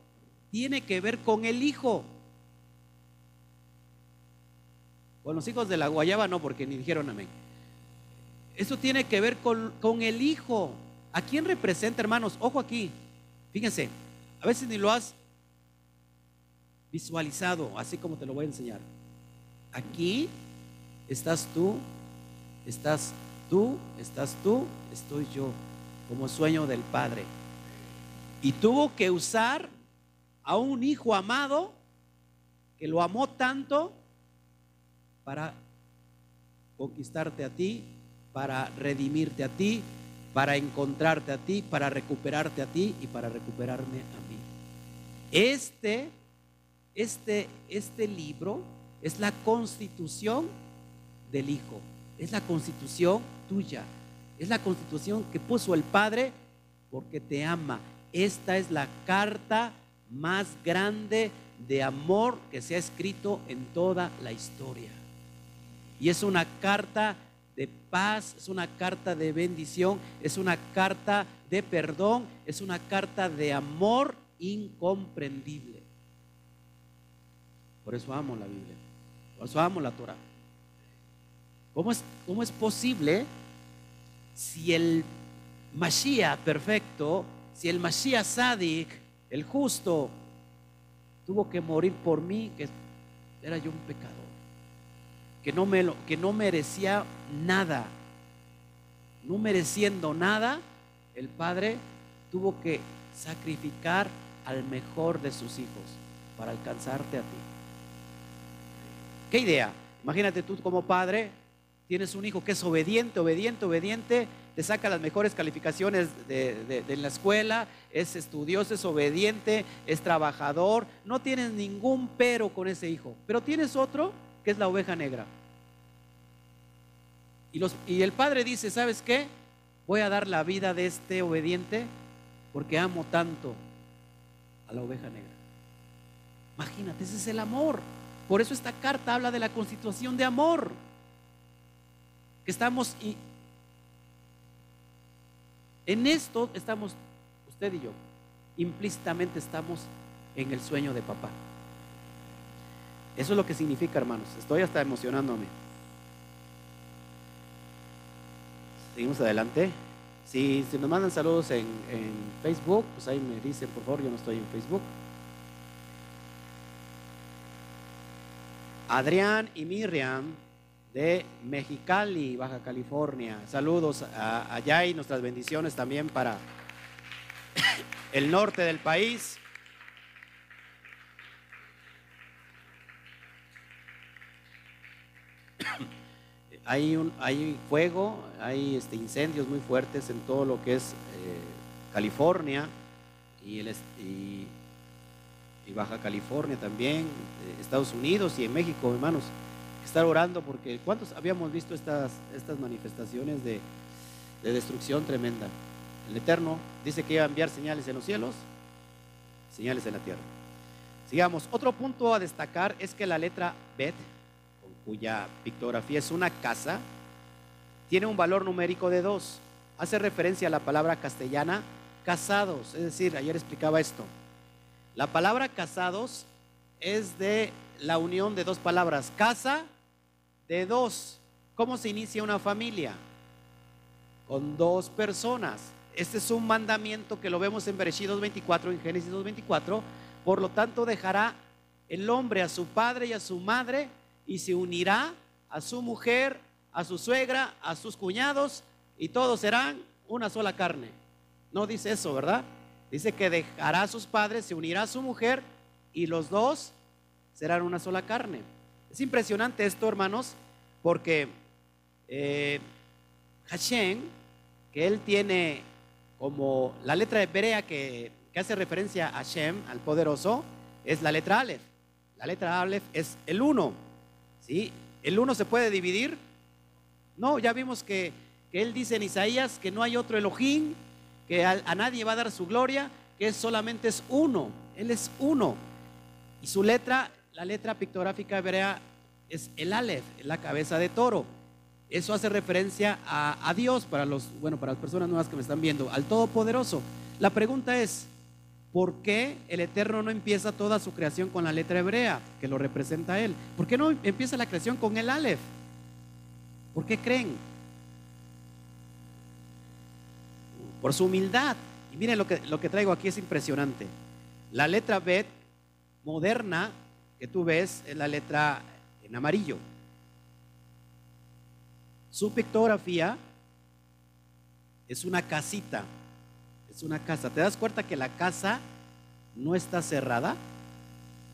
tiene que ver con el Hijo. Con los hijos de la guayaba no, porque ni dijeron amén. Eso tiene que ver con, con el hijo. ¿A quién representa, hermanos? Ojo aquí. Fíjense, a veces ni lo has visualizado, así como te lo voy a enseñar. Aquí estás tú, estás tú, estás tú, estoy yo, como sueño del Padre. Y tuvo que usar a un hijo amado que lo amó tanto para conquistarte a ti, para redimirte a ti, para encontrarte a ti, para recuperarte a ti y para recuperarme a mí. Este, este, este libro es la constitución del Hijo, es la constitución tuya, es la constitución que puso el Padre porque te ama. Esta es la carta más grande de amor que se ha escrito en toda la historia. Y es una carta de paz, es una carta de bendición, es una carta de perdón, es una carta de amor incomprendible. Por eso amo la Biblia, por eso amo la Torah. ¿Cómo es, posible si el Mashiach perfecto, si el Mashiach Sadik, el justo, tuvo que morir por mí, que era yo un pecador? que no, me, que no merecía nada. No mereciendo nada, el Padre tuvo que sacrificar al mejor de sus hijos para alcanzarte a ti. ¿Qué idea? Imagínate tú como padre, tienes un hijo que es obediente, obediente, obediente, te saca las mejores calificaciones de, de, la escuela, es estudioso, es obediente, es trabajador, no tienes ningún pero con ese hijo, pero tienes otro que es la oveja negra. Y, los, y el padre dice, ¿sabes qué? Voy a dar la vida de este obediente porque amo tanto a la oveja negra. Imagínate, ese es el amor. Por eso esta carta habla de la constitución de amor. Que estamos y en esto estamos usted y yo. Implícitamente estamos en el sueño de papá. Eso es lo que significa, hermanos. Estoy hasta emocionándome. Seguimos adelante. Si, nos mandan saludos en, en, Facebook, pues ahí me dicen, por favor, yo no estoy en Facebook. Adrián y Miriam de Mexicali, Baja California. Saludos allá y nuestras bendiciones también para el norte del país. hay, un, hay fuego, hay este, incendios muy fuertes en todo lo que es eh, California y, el, y, Baja California también, eh, Estados Unidos y en México, hermanos. Estar orando porque ¿cuántos habíamos visto estas, estas manifestaciones de, de destrucción tremenda? El Eterno dice que iba a enviar señales en los cielos, señales en la tierra. Sigamos. Otro punto a destacar es que la letra Bet cuya pictografía es una casa, tiene un valor numérico de dos. Hace referencia a la palabra castellana casados, es decir, ayer explicaba esto. La palabra casados es de la unión de dos palabras, casa de dos. ¿Cómo se inicia una familia? Con dos personas. Este es un mandamiento que lo vemos en Bereshit 2.24, en Génesis 2.24. Por lo tanto, dejará el hombre a su padre y a su madre y se unirá a su mujer, a su suegra, a sus cuñados y todos serán una sola carne. No dice eso, ¿verdad? Dice que dejará a sus padres, se unirá a su mujer y los dos serán una sola carne. Es impresionante esto, hermanos, porque eh, Hashem, que él tiene como la letra de que hace referencia a Hashem, al poderoso, es la letra Aleph. La letra Aleph es el uno. ¿Sí? ¿El uno se puede dividir? No, ya vimos que, él dice en Isaías que no hay otro Elohim, que a, nadie va a dar su gloria, que solamente es uno. Él es uno. Y su letra, la letra pictográfica hebrea es el Aleph, la cabeza de toro. Eso hace referencia a, a, Dios para los, bueno, para las personas nuevas que me están viendo, al Todopoderoso. La pregunta es, ¿Por qué el Eterno no empieza toda su creación con la letra hebrea que lo representa a Él? ¿Por qué no empieza la creación con el Aleph? ¿Por qué creen? Por su humildad. Y miren lo que, lo que traigo aquí es impresionante. La letra Bet moderna que tú ves es la letra en amarillo. Su pictografía es una casita, es una casa. ¿Te das cuenta que la casa no está cerrada?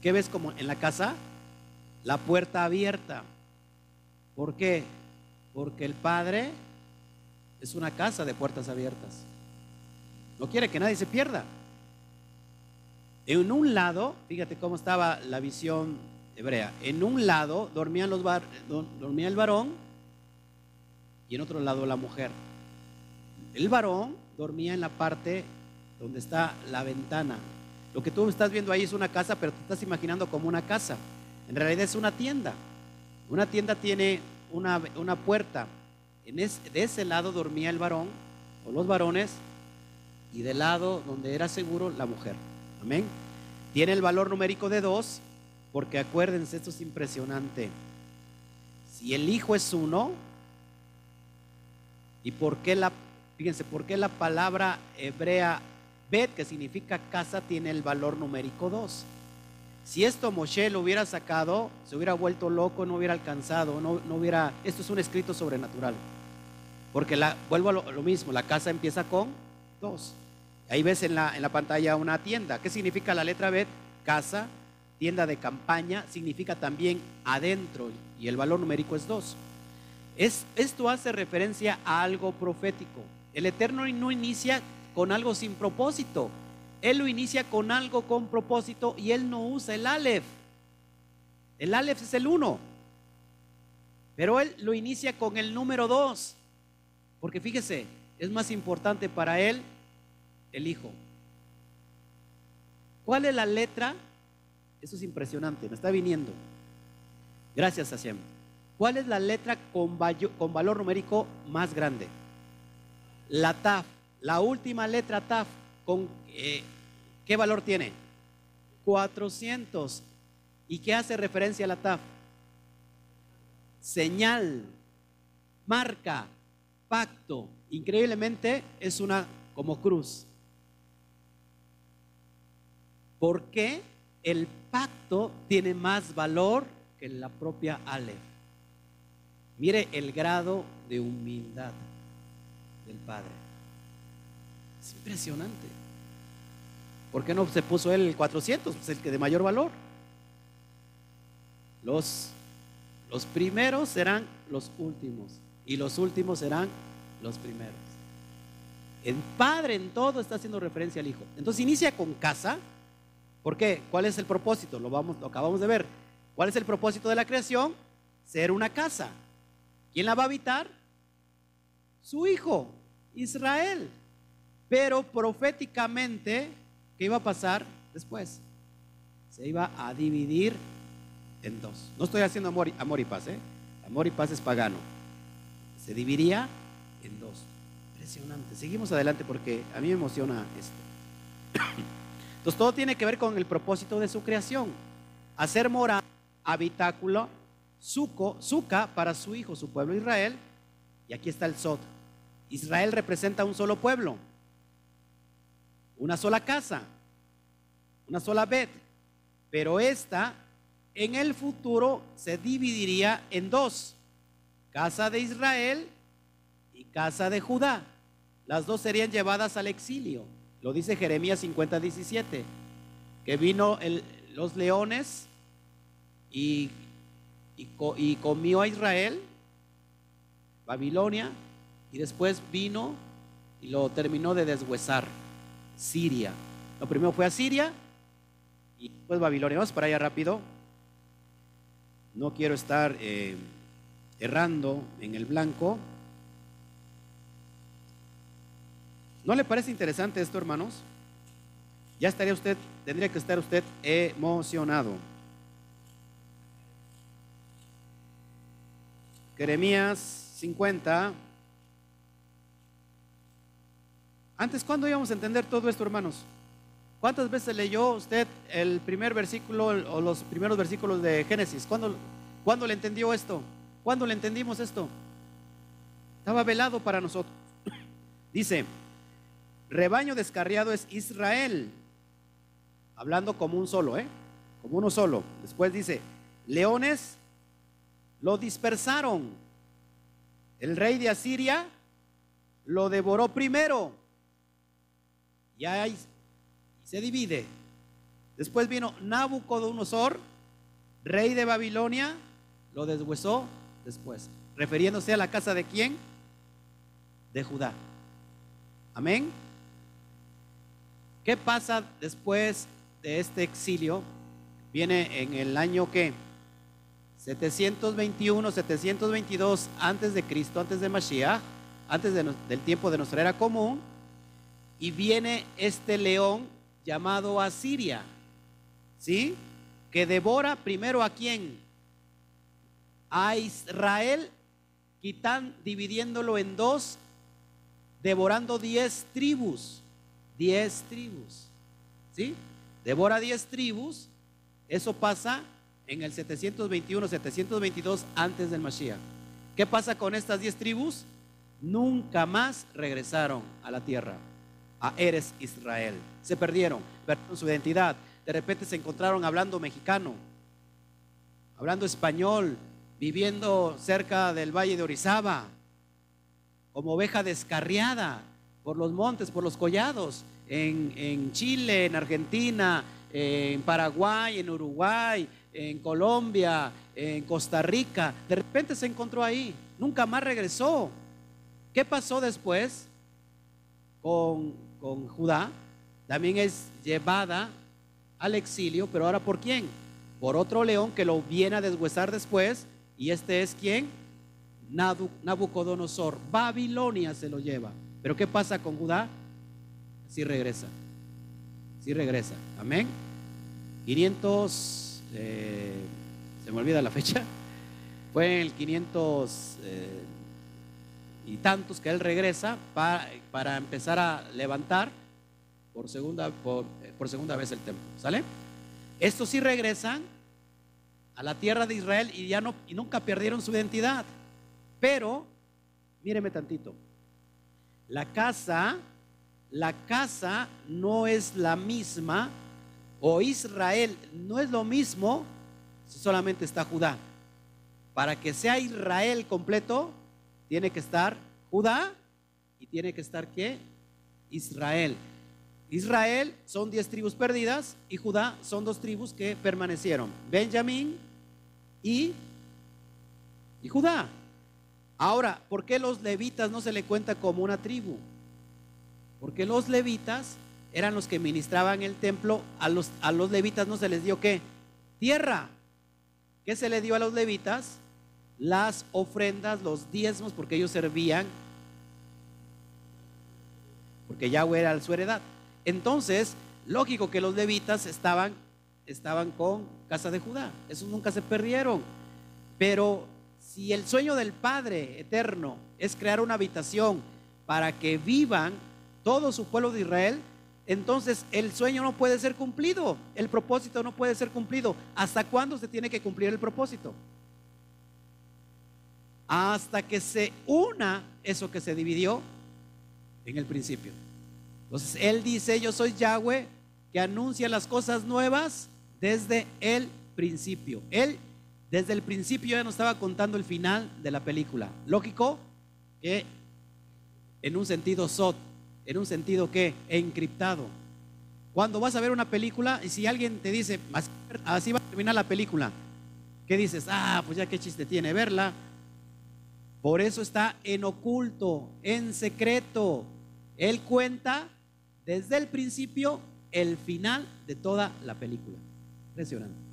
¿Qué ves como en la casa? La puerta abierta. ¿Por qué? Porque el Padre es una casa de puertas abiertas. No quiere que nadie se pierda. En un lado, fíjate cómo estaba la visión hebrea. En un lado dormía el varón y en otro lado la mujer. El varón dormía en la parte donde está la ventana. Lo que tú estás viendo ahí es una casa, pero te estás imaginando como una casa. En realidad es una tienda. Una tienda tiene una, una puerta. En de ese lado dormía el varón o los varones y del lado donde era seguro la mujer. Amén. Tiene el valor numérico de dos porque acuérdense, esto es impresionante. Si el hijo es uno, ¿y por qué la Fíjense, ¿por la palabra hebrea bet, que significa casa, tiene el valor numérico 2? Si esto Moshe lo hubiera sacado, se hubiera vuelto loco, no hubiera alcanzado, no, no hubiera... Esto es un escrito sobrenatural. Porque vuelvo a lo, mismo, la casa empieza con 2. Ahí ves en la, en la pantalla una tienda. ¿Qué significa la letra bet? Casa, tienda de campaña, significa también adentro y el valor numérico es 2. Es, esto hace referencia a algo profético. El Eterno no inicia con algo sin propósito. Él lo inicia con algo con propósito y Él no usa el Aleph. El Aleph es el uno. Pero Él lo inicia con el número dos. Porque fíjese, es más importante para Él el Hijo. ¿Cuál es la letra? Eso es impresionante, me está viniendo. Gracias, Hashem. ¿Cuál es la letra con, valor numérico más grande? La TAF, la última letra TAF, eh, ¿qué valor tiene? 400. ¿Y qué hace referencia a la TAF? Señal, marca, pacto. Increíblemente es una como cruz. ¿Por qué el pacto tiene más valor que la propia Aleph? Mire el grado de humildad del Padre. Es impresionante. ¿Por qué no se puso él el 400? Pues el que de mayor valor. Los, los primeros serán los últimos y los últimos serán los primeros. El Padre en todo está haciendo referencia al Hijo. Entonces inicia con casa. ¿Por qué? ¿Cuál es el propósito? Lo, acabamos de ver. ¿Cuál es el propósito de la creación? Ser una casa. ¿Quién la va a habitar? Su Hijo. Israel. Pero proféticamente, ¿qué iba a pasar después? Se iba a dividir en dos. No estoy haciendo amor, amor y paz, ¿eh? Amor y paz es pagano. Se dividiría en dos. Impresionante. Seguimos adelante porque a mí me emociona esto. Entonces todo tiene que ver con el propósito de su creación. Hacer morada, habitáculo, suco, suca para su hijo, su pueblo Israel. Y aquí está el Sod, Israel representa un solo pueblo, una sola casa, una sola bet, pero esta en el futuro se dividiría en dos, casa de Israel y casa de Judá. Las dos serían llevadas al exilio. Lo dice Jeremías 50, 17, que vino los leones y, y comió a Israel, Babilonia, y después vino y lo terminó de deshuesar. Siria. Lo primero fue a Siria y después Babilonia. Vamos para allá rápido. No quiero estar eh, errando en el blanco. ¿No le parece interesante esto, hermanos? Ya estaría usted, tendría que estar usted emocionado. Jeremías 50, antes, ¿cuándo íbamos a entender todo esto, hermanos? ¿Cuántas veces leyó usted el primer versículo o los primeros versículos de Génesis? ¿Cuándo, ¿cuándo le entendió esto? ¿Cuándo le entendimos esto? Estaba velado para nosotros. Dice, rebaño descarriado es Israel, hablando como un solo, ¿eh? Como uno solo. Después dice, leones lo dispersaron. El rey de Asiria lo devoró primero. Y ahí se divide. Después vino Nabucodonosor, rey de Babilonia, lo deshuesó después. Refiriéndose a la casa de quién? De Judá. Amén. ¿Qué pasa después de este exilio? Viene en el año que 721, 722 antes de Cristo, antes de Mashiach, antes del tiempo de nuestra era común, y viene este león llamado Asiria, ¿sí? Que devora primero a quién? A Israel, quitan, dividiéndolo en dos, devorando diez tribus, diez tribus, ¿sí? Devora diez tribus, eso pasa en el 721, 722 antes del Mashiach. ¿Qué pasa con estas diez tribus? Nunca más regresaron a la tierra a Eres Israel. Se perdieron, perdieron su identidad. De repente se encontraron hablando mexicano, hablando español, viviendo cerca del valle de Orizaba, como oveja descarriada por los montes, por los collados, en, en Chile, en Argentina, en Paraguay, en Uruguay, en Colombia, en Costa Rica. De repente se encontró ahí, nunca más regresó. ¿Qué pasó después con con Judá, también es llevada al exilio, pero ahora por quién? Por otro león que lo viene a deshuesar después, y este es quién? Nabucodonosor. Babilonia se lo lleva. Pero ¿qué pasa con Judá? Sí regresa. Sí regresa. Amén. 500, eh, se me olvida la fecha. Fue en el 500 y tantos que él regresa para, para empezar a levantar por segunda, por, por segunda vez el templo. ¿Sale? Estos sí regresan a la tierra de Israel y ya no y nunca perdieron su identidad. Pero, míreme tantito. La casa, la casa no es la misma, o Israel no es lo mismo si solamente está Judá. Para que sea Israel completo, tiene que estar Judá y tiene que estar qué? Israel. Israel son diez tribus perdidas y Judá son dos tribus que permanecieron. Benjamín y, y Judá. Ahora, ¿por qué los levitas no se le cuenta como una tribu? Porque los levitas eran los que ministraban el templo. A los, a los levitas no se les dio qué? Tierra. ¿Qué se le dio a los levitas? las ofrendas, los diezmos, porque ellos servían, porque Yahweh era su heredad. Entonces, lógico que los levitas estaban, estaban con casa de Judá, esos nunca se perdieron. Pero si el sueño del Padre eterno es crear una habitación para que vivan todo su pueblo de Israel, entonces el sueño no puede ser cumplido, el propósito no puede ser cumplido. ¿Hasta cuándo se tiene que cumplir el propósito? hasta que se una eso que se dividió en el principio. Entonces Él dice, yo soy Yahweh que anuncia las cosas nuevas desde el principio. Él desde el principio ya nos estaba contando el final de la película. Lógico que en un sentido sot, en un sentido que encriptado. Cuando vas a ver una película y si alguien te dice, así va a terminar la película, ¿qué dices? Ah, pues ya qué chiste tiene verla por eso está en oculto, en secreto. Él cuenta desde el principio el final de toda la película. Impresionante.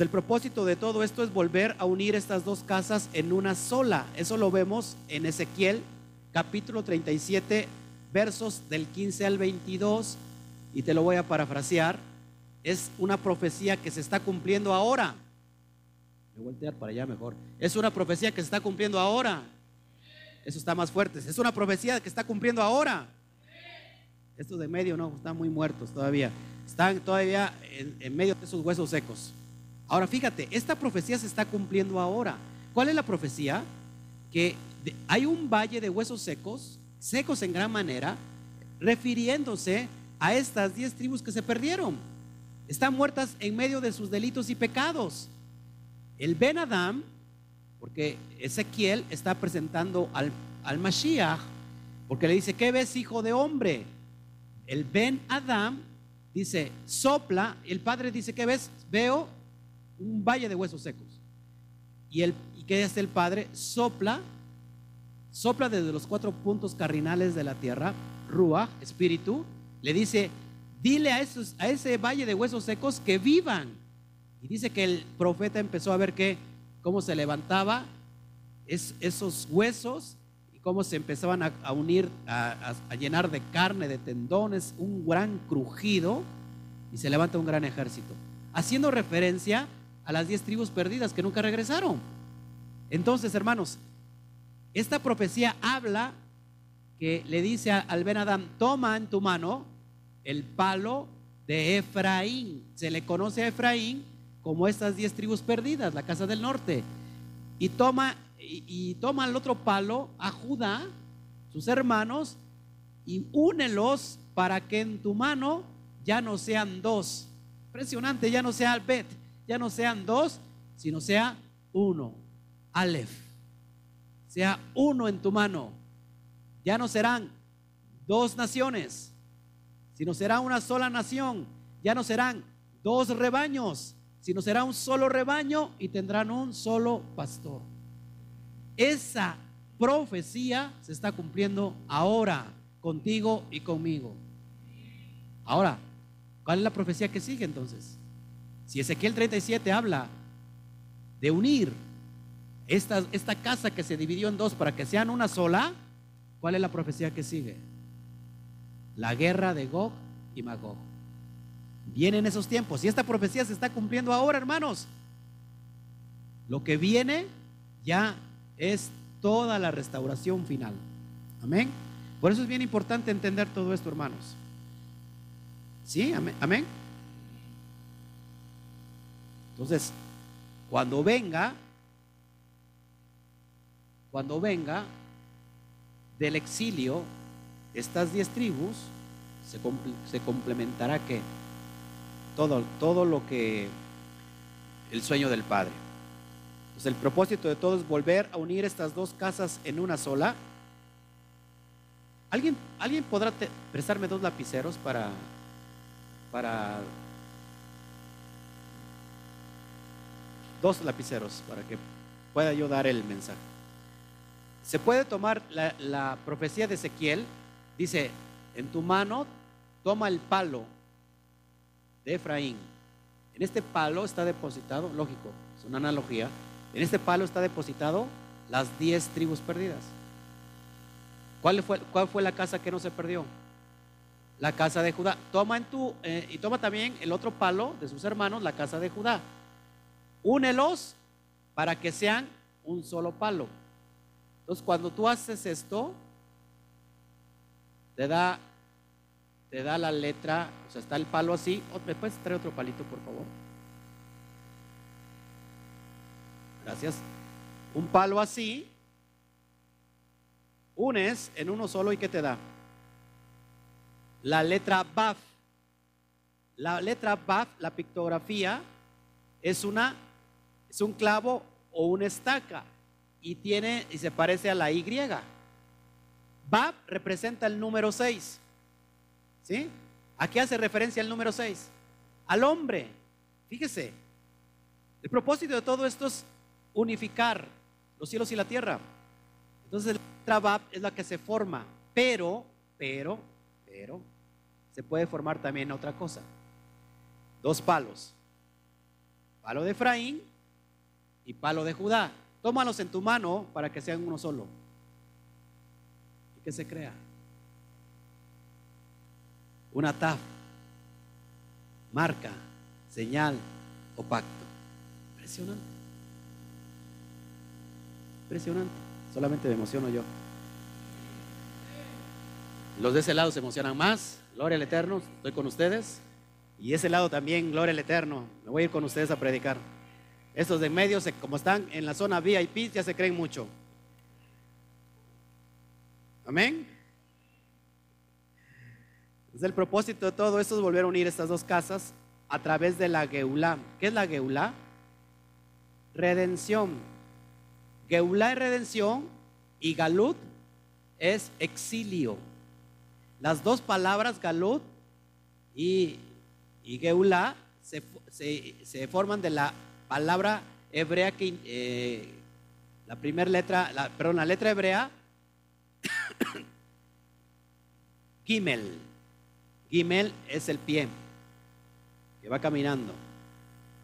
El propósito de todo esto es volver a unir estas dos casas en una sola. Eso lo vemos en Ezequiel capítulo 37, versos del 15 al 22. Y te lo voy a parafrasear. Es una profecía que se está cumpliendo ahora. Me voltear para allá mejor. Es una profecía que se está cumpliendo ahora. Eso está más fuerte. Es una profecía que está cumpliendo ahora. Estos de medio no, están muy muertos todavía. Están todavía en, medio de esos huesos secos. Ahora fíjate, esta profecía se está cumpliendo ahora. ¿Cuál es la profecía? Que hay un valle de huesos secos, secos en gran manera, refiriéndose a estas diez tribus que se perdieron. Están muertas en medio de sus delitos y pecados. El Ben Adam, porque Ezequiel está presentando al, al Mashiach, porque le dice, ¿qué ves, hijo de hombre? El Ben Adam dice, sopla, el padre dice, ¿qué ves? Veo un valle de huesos secos. Y, el, ¿y qué hace el padre? Sopla, sopla desde los cuatro puntos cardinales de la tierra, Ruach, espíritu, le dice, dile a, esos, a ese valle de huesos secos que vivan. Y dice que el profeta empezó a ver que, cómo se levantaba esos huesos y cómo se empezaban a, unir, a, a, llenar de carne, de tendones, un gran crujido y se levanta un gran ejército. Haciendo referencia a las diez tribus perdidas que nunca regresaron. Entonces, hermanos, esta profecía habla que le dice al Ben Adam, toma en tu mano el palo de Efraín. Se le conoce a Efraín como estas diez tribus perdidas, la casa del norte. Y toma, y, toma el otro palo a Judá, sus hermanos, y únelos para que en tu mano ya no sean dos. Impresionante, ya no sea Bet, ya no sean dos, sino sea uno. Aleph. Sea uno en tu mano. Ya no serán dos naciones, sino será una sola nación. Ya no serán dos rebaños, sino será un solo rebaño y tendrán un solo pastor. Esa profecía se está cumpliendo ahora contigo y conmigo. Ahora, ¿cuál es la profecía que sigue entonces? Si Ezequiel 37 habla de unir esta, esta casa que se dividió en dos para que sean una sola, ¿cuál es la profecía que sigue? la guerra de Gog y Magog. Vienen esos tiempos y esta profecía se está cumpliendo ahora, hermanos. Lo que viene ya es toda la restauración final. Amén. Por eso es bien importante entender todo esto, hermanos. ¿Sí? Amén. Entonces, cuando venga, cuando venga del exilio, estas diez tribus se, complementará que todo, todo lo que el sueño del Padre. Pues el propósito de todo es volver a unir estas dos casas en una sola. ¿Alguien, ¿alguien podrá prestarme dos lapiceros para, para dos lapiceros para que pueda yo dar el mensaje? Se puede tomar la, profecía de Ezequiel Dice, en tu mano toma el palo de Efraín. En este palo está depositado, lógico, es una analogía, en este palo está depositado las diez tribus perdidas. ¿Cuál fue, ¿Cuál fue la casa que no se perdió? La casa de Judá. Toma en tu, eh, y toma también el otro palo de sus hermanos, la casa de Judá. Únelos para que sean un solo palo. Entonces, cuando tú haces esto, te da, te da la letra, o sea, está el palo así. ¿Me puedes traer otro palito, por favor? Gracias. Un palo así, unes en uno solo y ¿qué te da? La letra BAF. La letra BAF, la pictografía, es una es un clavo o una estaca y tiene y se parece a la Y. Bab representa el número 6. ¿Sí? ¿A qué hace referencia el número 6? Al hombre. Fíjese. El propósito de todo esto es unificar los cielos y la tierra. Entonces, la Bab es la que se forma. Pero, pero, pero, se puede formar también otra cosa. Dos palos. Palo de Efraín y palo de Judá. Tómalos en tu mano para que sean uno solo que se crea. Una TAF, marca, señal o pacto. Impresionante. Impresionante. Solamente me emociono yo. Los de ese lado se emocionan más. gloria al Eterno, estoy con ustedes. Y ese lado también, gloria al Eterno, me voy a ir con ustedes a predicar. Estos de medio, como están en la zona VIP, ya se creen mucho. Amén. Entonces el propósito de todo esto es volver a unir estas dos casas a través de la Geulá. ¿Qué es la Geulá? Redención. Geulá es redención y Galut es exilio. Las dos palabras Galut y, y Geulá se, forman de la palabra hebrea que eh, la primera letra, la, perdón, la letra hebrea Gimel. Gimel es el pie que va caminando.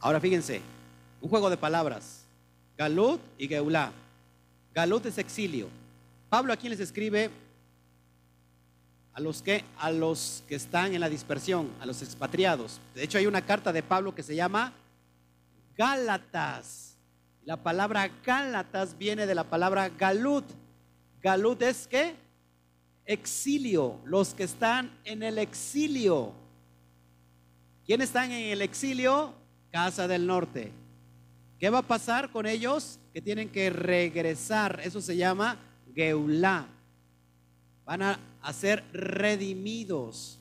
Ahora fíjense, un juego de palabras. Galut y Geulá. Galut es exilio. Pablo aquí les escribe a los que a los que están en la dispersión, a los expatriados. De hecho hay una carta de Pablo que se llama Gálatas. La palabra Gálatas viene de la palabra Galut. Galut es que exilio, los que están en el exilio. ¿Quiénes están en el exilio? Casa del Norte. ¿Qué va a pasar con ellos? Que tienen que regresar. Eso se llama Geulá. Van a, ser redimidos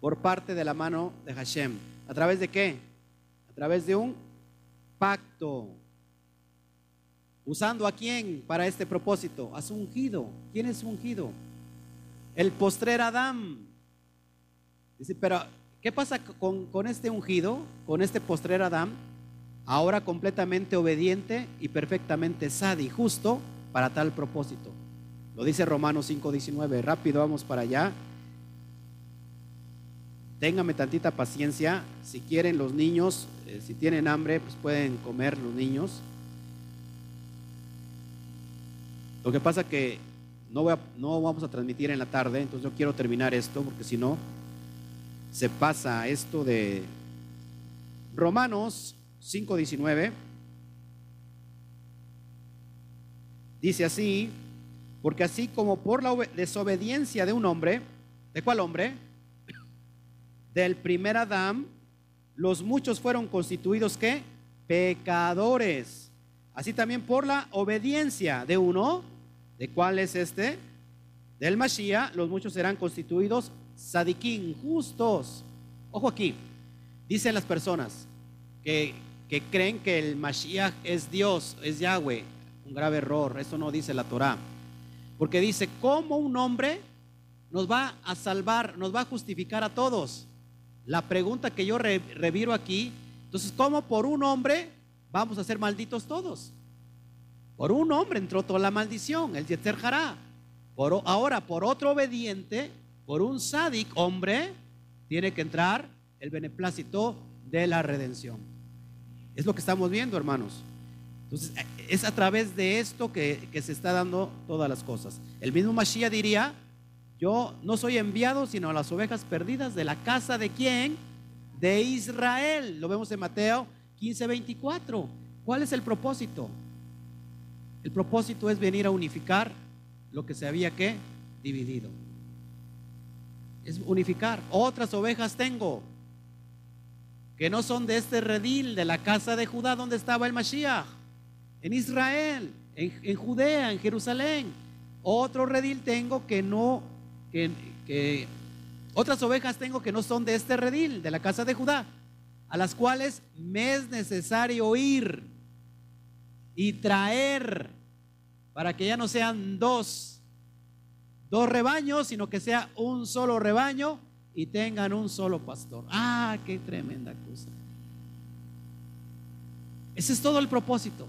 por parte de la mano de Hashem. ¿A través de qué? A través de un pacto. ¿Usando a quién para este propósito? A su ungido. ¿Quién es su ungido? El postrer Adán. Dice, pero ¿qué pasa con, este ungido, con este postrer Adán? Ahora completamente obediente y perfectamente sad y justo para tal propósito. Lo dice Romanos 5:19. Rápido, vamos para allá. Téngame tantita paciencia. Si quieren los niños, eh, si tienen hambre, pues pueden comer los niños. Lo que pasa que no, no vamos a transmitir en la tarde, entonces yo quiero terminar esto, porque si no, se pasa esto de Romanos 5.19. Dice así, porque así como por la desobediencia de un hombre, ¿de cuál hombre? Del primer Adán, los muchos fueron constituidos ¿qué? Pecadores. Así también por la obediencia de uno, ¿De cuál es este? Del Mashiach, los muchos serán constituidos sadiquín, justos. Ojo aquí, dicen las personas que, que creen que el Mashiach es Dios, es Yahweh. Un grave error, eso no dice la Torah. Porque dice, ¿cómo un hombre nos va a salvar, nos va a justificar a todos? La pregunta que yo reviro aquí, entonces, ¿cómo por un hombre vamos a ser malditos todos? Por un hombre entró toda la maldición, el Yetzer Hará. Por, ahora, por otro obediente, por un sádic hombre, tiene que entrar el beneplácito de la redención. Es lo que estamos viendo, hermanos. Entonces, es a través de esto que, que se está dando todas las cosas. El mismo Mashiach diría, yo no soy enviado sino a las ovejas perdidas de la casa de quién? De Israel. Lo vemos en Mateo 15, 24. ¿Cuál es el propósito? El propósito es venir a unificar lo que se había que dividido. Es unificar. Otras ovejas tengo que no son de este redil de la casa de Judá donde estaba el Mashiach. En Israel, en, Judea, en Jerusalén. Otro redil tengo que no, que, otras ovejas tengo que no son de este redil, de la casa de Judá, a las cuales me es necesario ir y traer para que ya no sean dos, dos rebaños, sino que sea un solo rebaño y tengan un solo pastor. Ah, qué tremenda cosa. Ese es todo el propósito.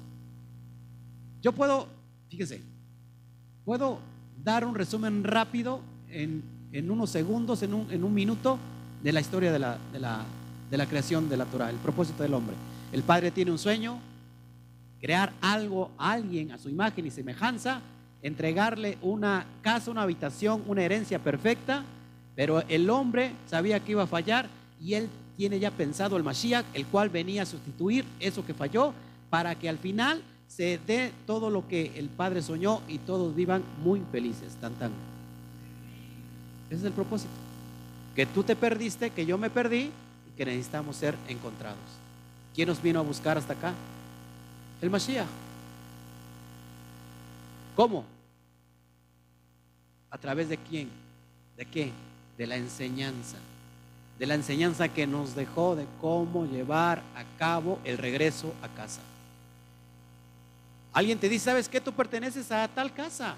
Yo puedo, fíjese, puedo dar un resumen rápido en, unos segundos, en un, en un, minuto, de la historia de la, de la, de la creación de la Torah, el propósito del hombre. El Padre tiene un sueño, crear algo, alguien a su imagen y semejanza, entregarle una casa, una habitación, una herencia perfecta, pero el hombre sabía que iba a fallar y él tiene ya pensado el Mashiach, el cual venía a sustituir eso que falló, para que al final se dé todo lo que el Padre soñó y todos vivan muy felices. Tan, tan. Ese es el propósito. que tú te perdiste, que yo me perdí y que necesitamos ser encontrados. ¿Quién nos vino a buscar hasta acá? El Mashiach. ¿Cómo? ¿A través de quién? ¿De qué? De la enseñanza. De la enseñanza que nos dejó de cómo llevar a cabo el regreso a casa. Alguien te dice, ¿sabes qué? Tú perteneces a tal casa.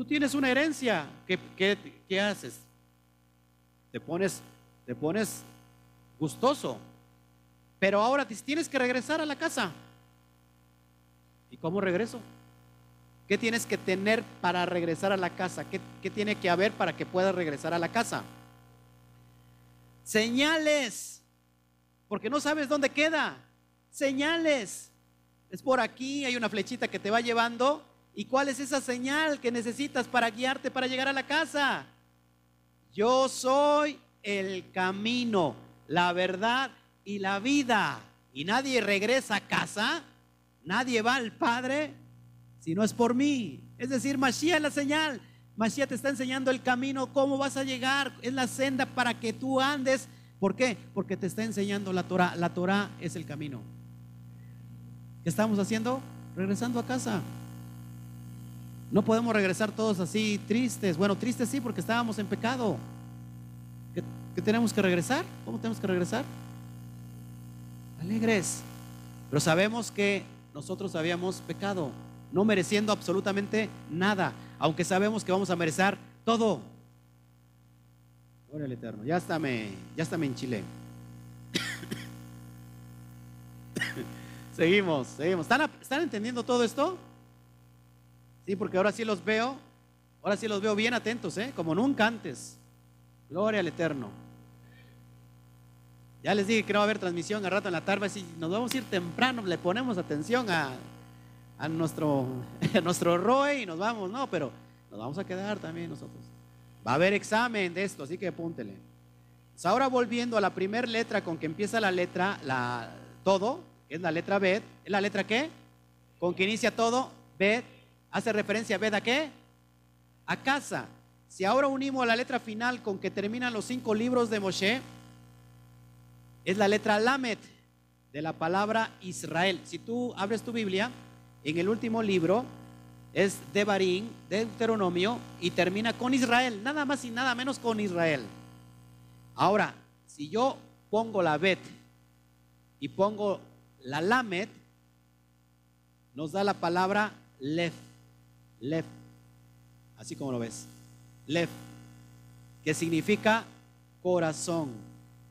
Tú tienes una herencia. ¿Qué, qué, haces? Te pones, te pones gustoso. Pero ahora tienes que regresar a la casa. ¿Y cómo regreso? ¿Qué tienes que tener para regresar a la casa? ¿Qué, ¿Qué, tiene que haber para que puedas regresar a la casa? Señales, porque no sabes dónde queda. Señales. Es por aquí, hay una flechita que te va llevando. ¿Y cuál es esa señal que necesitas para guiarte para llegar a la casa? Yo soy el camino, la verdad y la vida. Y nadie regresa a casa, nadie va al Padre si no es por mí. Es decir, Mashiach es la señal. Mashiach te está enseñando el camino, cómo vas a llegar. Es la senda para que tú andes. ¿Por qué? Porque te está enseñando la Torah. La Torah es el camino. ¿Qué estamos haciendo? Regresando a casa. No podemos regresar todos así tristes. Bueno, tristes sí porque estábamos en pecado. ¿Qué, tenemos que regresar? ¿Cómo tenemos que regresar? Alegres. Pero sabemos que nosotros habíamos pecado, no mereciendo absolutamente nada, aunque sabemos que vamos a merecer todo. Gloria al Eterno. Ya está me, ya está me en Chile. Seguimos, seguimos. ¿Están, entendiendo todo esto? Sí, porque ahora sí los veo, ahora sí los veo bien atentos, ¿eh? como nunca antes. Gloria al Eterno. Ya les dije que no va a haber transmisión a rato en la tarde. Si nos vamos a ir temprano, le ponemos atención a, a nuestro, a nuestro ROE y nos vamos. No, pero nos vamos a quedar también nosotros. Va a haber examen de esto, así que apúntele. Pues ahora volviendo a la primera letra con que empieza la letra, la, todo, es la letra Bet. ¿Es la letra qué? Con que inicia todo, Bet. ¿Hace referencia Bet a qué? A casa. Si ahora unimos la letra final con que terminan los cinco libros de Moshe, es la letra Lamet de la palabra Israel. Si tú abres tu Biblia, en el último libro es Devarim, Deuteronomio, y termina con Israel, nada más y nada menos con Israel. Ahora, si yo pongo la Bet y pongo la Lamet nos da la palabra Lef. Lef. Así como lo ves. Lef. Que significa corazón.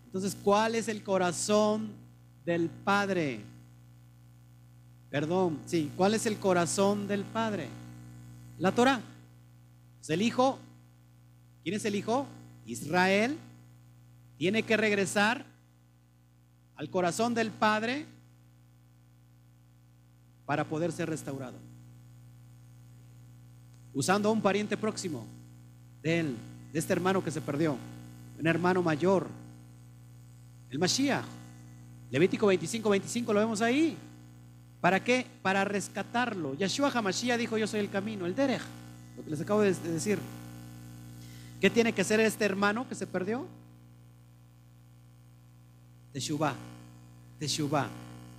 Entonces, ¿cuál es el corazón del Padre? Perdón, sí, ¿cuál es el corazón del Padre? La Torah. Es el Hijo. ¿Quién es el Hijo? Israel. Tiene que regresar al corazón del Padre para poder ser restaurado. Usando a un pariente próximo de él, de este hermano que se perdió, un hermano mayor, el Mashiach. Levítico 25, 25 lo vemos ahí. ¿Para qué? Para rescatarlo. Yeshua HaMashiach dijo, yo soy el camino, el Derech, lo que les acabo de decir. ¿Qué tiene que hacer este hermano que se perdió? Teshuvah, Teshuvah,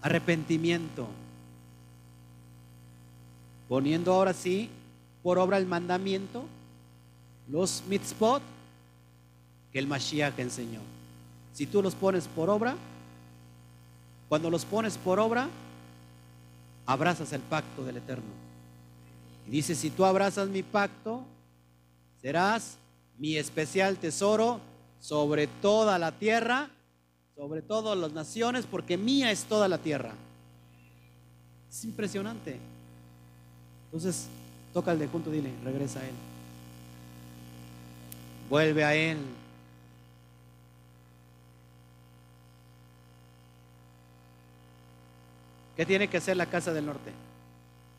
arrepentimiento, poniendo ahora sí por obra el mandamiento, los mitzvot que el Mashiach enseñó. Si tú los pones por obra, cuando los pones por obra, abrazas el pacto del Eterno. Y dice, si tú abrazas mi pacto, serás mi especial tesoro sobre toda la tierra, sobre todas las naciones, porque mía es toda la tierra. Es impresionante. Entonces, toca el de junto, dile, regresa a Él. Vuelve a Él. ¿Qué tiene que hacer la casa del norte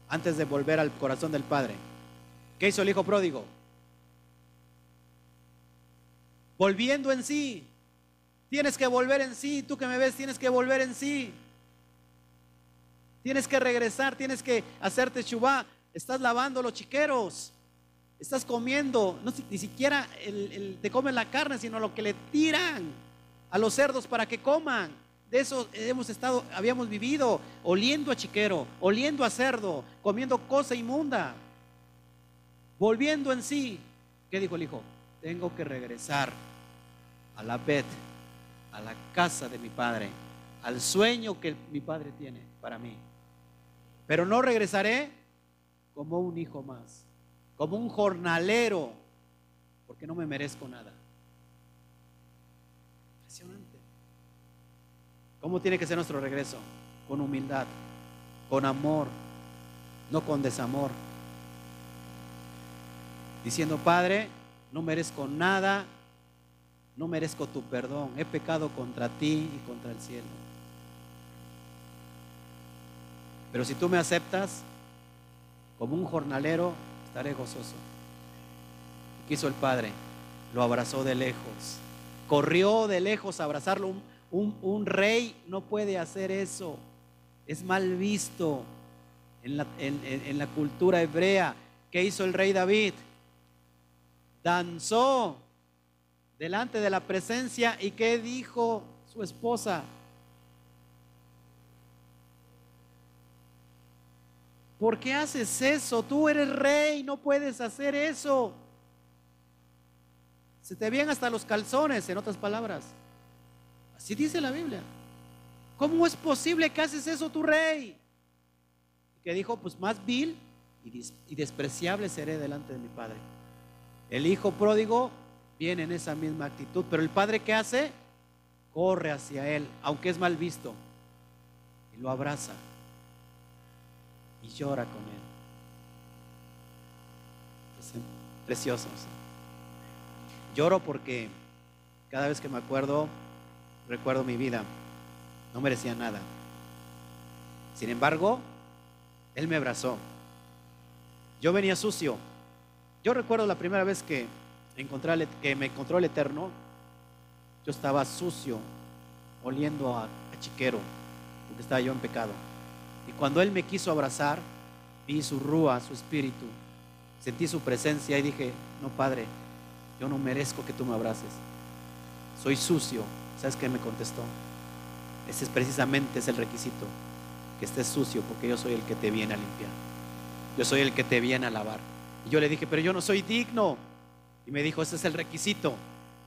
antes de volver al corazón del Padre? ¿Qué hizo el hijo pródigo? Volviendo en sí. Tienes que volver en sí. Tú que me ves, tienes que volver en sí. Tienes que regresar, tienes que hacerte chubá. Estás lavando los chiqueros. Estás comiendo, no, ni siquiera te comen la carne, sino lo que le tiran a los cerdos para que coman. De eso hemos estado, habíamos vivido, oliendo a chiquero, oliendo a cerdo, comiendo cosa inmunda, volviendo en sí. ¿Qué dijo el hijo? Tengo que regresar a la Bet, a la casa de mi padre, al sueño que mi padre tiene para mí. Pero no regresaré como un hijo más como un jornalero, porque no me merezco nada. Impresionante. ¿Cómo tiene que ser nuestro regreso? Con humildad, con amor, no con desamor. Diciendo, Padre, no merezco nada, no merezco tu perdón, he pecado contra ti y contra el cielo. Pero si tú me aceptas como un jornalero, estaré gozoso. ¿Qué hizo el padre? Lo abrazó de lejos. Corrió de lejos a abrazarlo. Un, rey no puede hacer eso. Es mal visto en la, en la cultura hebrea. ¿Qué hizo el rey David? Danzó delante de la presencia y ¿qué dijo su esposa? ¿Por qué haces eso? Tú eres rey, no puedes hacer eso. Se te vienen hasta los calzones, en otras palabras. Así dice la Biblia. ¿Cómo es posible que haces eso tu rey? que dijo, pues más vil y despreciable seré delante de mi padre. El hijo pródigo viene en esa misma actitud, pero el padre que hace, corre hacia él, aunque es mal visto, y lo abraza y llora con él. Es precioso. Lloro porque cada vez que me acuerdo, recuerdo mi vida. No merecía nada. Sin embargo, Él me abrazó. Yo venía sucio. Yo recuerdo la primera vez que, encontré, que me encontró el Eterno, yo estaba sucio, oliendo a chiquero, porque estaba yo en pecado. Cuando Él me quiso abrazar, vi su rúa, su espíritu, sentí su presencia y dije, no, Padre, yo no merezco que tú me abraces. Soy sucio. ¿Sabes qué me contestó? Ese es precisamente es el requisito, que estés sucio, porque yo soy el que te viene a limpiar. Yo soy el que te viene a lavar. Y yo le dije, pero yo no soy digno. Y me dijo, ese es el requisito,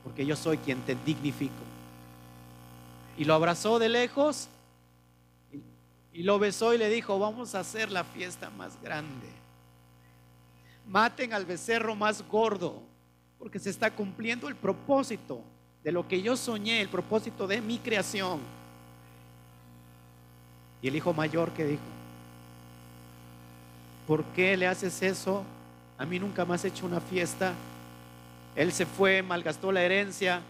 porque yo soy quien te dignifico. Y lo abrazó de lejos y lo besó y le dijo, vamos a hacer la fiesta más grande. Maten al becerro más gordo, porque se está cumpliendo el propósito de lo que yo soñé, el propósito de mi creación. Y el hijo mayor que dijo, ¿por qué le haces eso? A mí nunca me has hecho una fiesta. Él se fue, malgastó la herencia.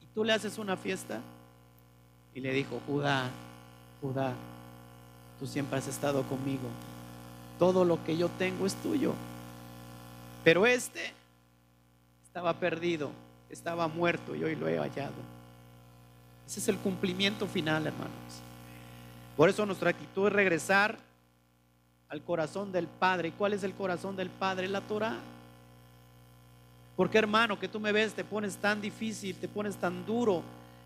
¿Y tú le haces una fiesta? Y le dijo, Judá, Judá, tú siempre has estado conmigo. Todo lo que yo tengo es tuyo. Pero este estaba perdido, estaba muerto y hoy lo he hallado. Ese es el cumplimiento final, hermanos. Por eso nuestra actitud es regresar al corazón del Padre. ¿Y cuál es el corazón del Padre? La Torah. Porque hermano, que tú me ves, te pones tan difícil, te pones tan duro,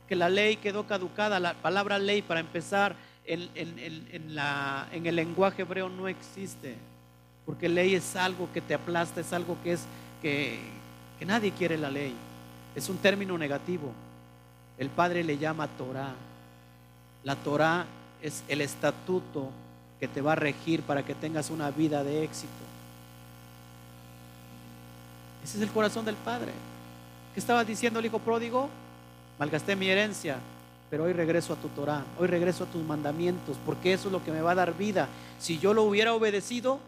que la ley quedó caducada. La palabra ley, para empezar, en, el lenguaje hebreo no existe. Porque ley es algo que te aplasta, es algo que es que, que nadie quiere la ley. Es un término negativo. El Padre le llama Torah. La Torah es el estatuto que te va a regir para que tengas una vida de éxito. Ese es el corazón del Padre. ¿Qué estaba diciendo el hijo pródigo? Malgasté mi herencia, pero hoy regreso a tu Torah, hoy regreso a tus mandamientos, porque eso es lo que me va a dar vida. Si yo lo hubiera obedecido,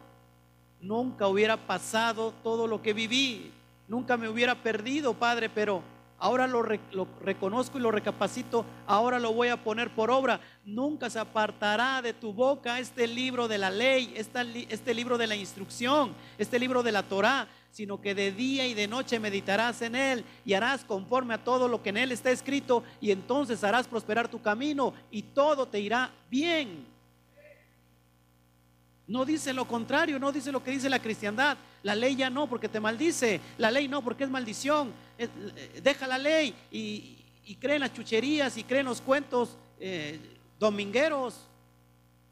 nunca hubiera pasado todo lo que viví, nunca me hubiera perdido, Padre, pero ahora lo, reconozco y lo recapacito, ahora lo voy a poner por obra. Nunca se apartará de tu boca este libro de la ley, este libro de la instrucción, este libro de la Torah sino que de día y de noche meditarás en él y harás conforme a todo lo que en él está escrito y entonces harás prosperar tu camino y todo te irá bien. No dice lo contrario, no dice lo que dice la cristiandad. La ley ya no porque te maldice. La ley no porque es maldición. Eh, deja la ley y, creen las chucherías y creen los cuentos eh, domingueros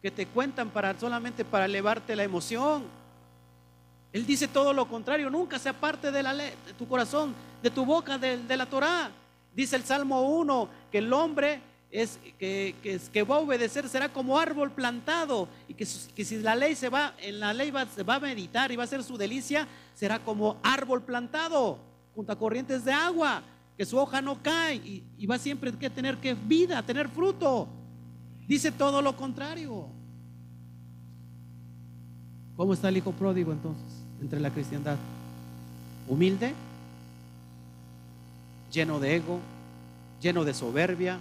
que te cuentan para solamente para elevarte la emoción. Él dice todo lo contrario, nunca sea parte de la ley, de tu corazón, de tu boca, de, la Torah. Dice el Salmo 1 que el hombre que, que, va a obedecer será como árbol plantado y que, si la ley se va, en la ley va, se va a meditar y va a ser su delicia, será como árbol plantado junto a corrientes de agua, que su hoja no cae y, y va siempre que tener que vida, tener fruto. Dice todo lo contrario. ¿Cómo está el hijo pródigo entonces entre la cristiandad? Humilde, lleno de ego, lleno de soberbia,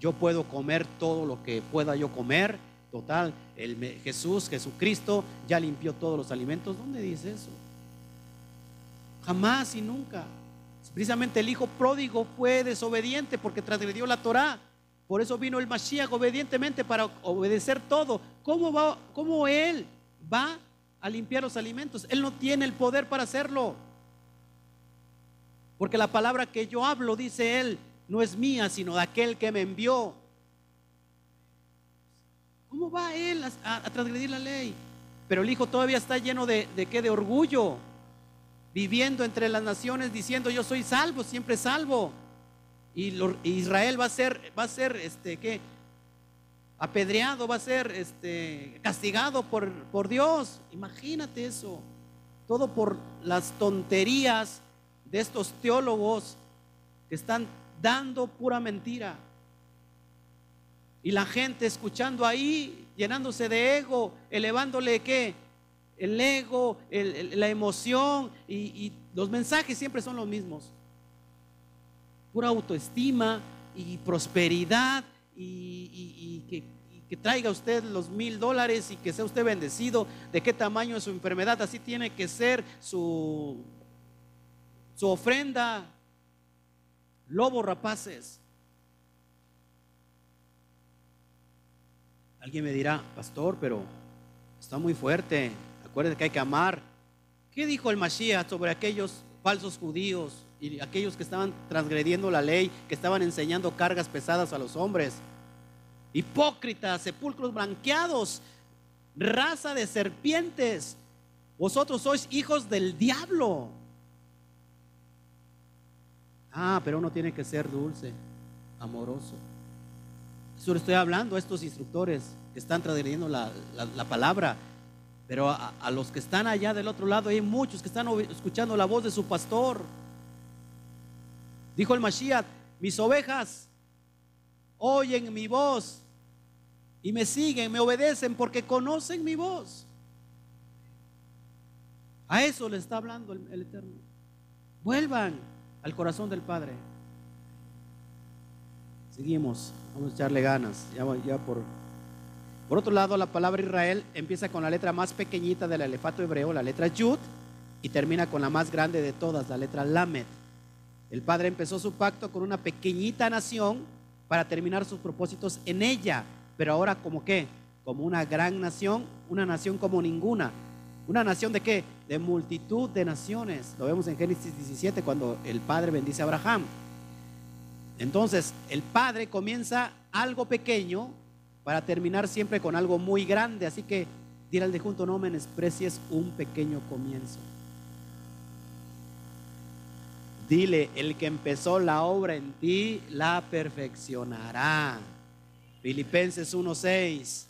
yo puedo comer todo lo que pueda yo comer. Total, el Jesús, Jesucristo, ya limpió todos los alimentos. ¿Dónde dice eso? Jamás y nunca. Precisamente el hijo pródigo fue desobediente porque transgredió la Torah. Por eso vino el Mashiach obedientemente para obedecer todo. ¿Cómo, va, ¿Cómo él va a limpiar los alimentos? Él no tiene el poder para hacerlo. Porque la palabra que yo hablo, dice él, no es mía, sino de aquel que me envió. ¿Cómo va él a, transgredir la ley? Pero el hijo todavía está lleno de, de qué? De orgullo, viviendo entre las naciones diciendo yo soy salvo, siempre salvo. Y Israel va a ser, va a ser, este, ¿qué? Apedreado, va a ser, este, castigado por, por Dios. Imagínate eso. Todo por las tonterías de estos teólogos que están dando pura mentira. Y la gente escuchando ahí, llenándose de ego, elevándole qué? El ego, la emoción y, los mensajes siempre son los mismos. Pura autoestima y prosperidad y, que, traiga usted los mil dólares y que sea usted bendecido. De qué tamaño es su enfermedad, así tiene que ser su, su ofrenda lobos rapaces. Alguien me dirá, pastor, pero está muy fuerte. Acuérdate que hay que amar. ¿Qué dijo el Mashiach sobre aquellos falsos judíos y aquellos que estaban transgrediendo la ley, que estaban enseñando cargas pesadas a los hombres? Hipócritas, sepulcros blanqueados, raza de serpientes. Vosotros sois hijos del diablo. Ah, pero uno tiene que ser dulce, amoroso. Eso le estoy hablando a estos instructores que están transgrediendo la, palabra. Pero a, los que están allá del otro lado hay muchos que están escuchando la voz de su pastor. Dijo el Mashiach, mis ovejas oyen mi voz y me siguen, me obedecen porque conocen mi voz. A eso le está hablando el, Eterno. Vuelvan al corazón del Padre. Seguimos, vamos a echarle ganas. Ya, por, por otro lado, la palabra Israel empieza con la letra más pequeñita del alefato hebreo, la letra Yud, y termina con la más grande de todas, la letra Lamed. El Padre empezó su pacto con una pequeñita nación para terminar sus propósitos en ella, pero ahora como qué? Como una gran nación, una nación como ninguna. ¿Una nación de qué? De multitud de naciones. Lo vemos en Génesis 17 cuando el Padre bendice a Abraham. Entonces, el Padre comienza algo pequeño para terminar siempre con algo muy grande. Así que, dirá al de junto, no menosprecies un pequeño comienzo. Dile, el que empezó la obra en ti, la perfeccionará. Filipenses 1.6.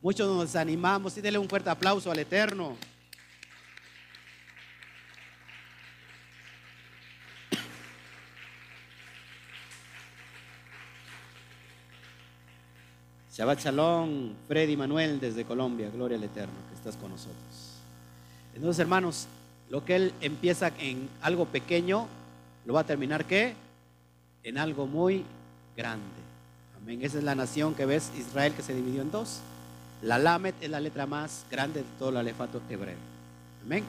Muchos nos animamos y dele un fuerte aplauso al Eterno. Shabbat Shalom, Freddy Manuel desde Colombia, gloria al Eterno que estás con nosotros. Entonces, hermanos, lo que Él empieza en algo pequeño, lo va a terminar ¿qué? En algo muy grande. Amén. Esa es la nación que ves, Israel, que se dividió en dos. La Lamet es la letra más grande de todo el alefato hebreo. Amén.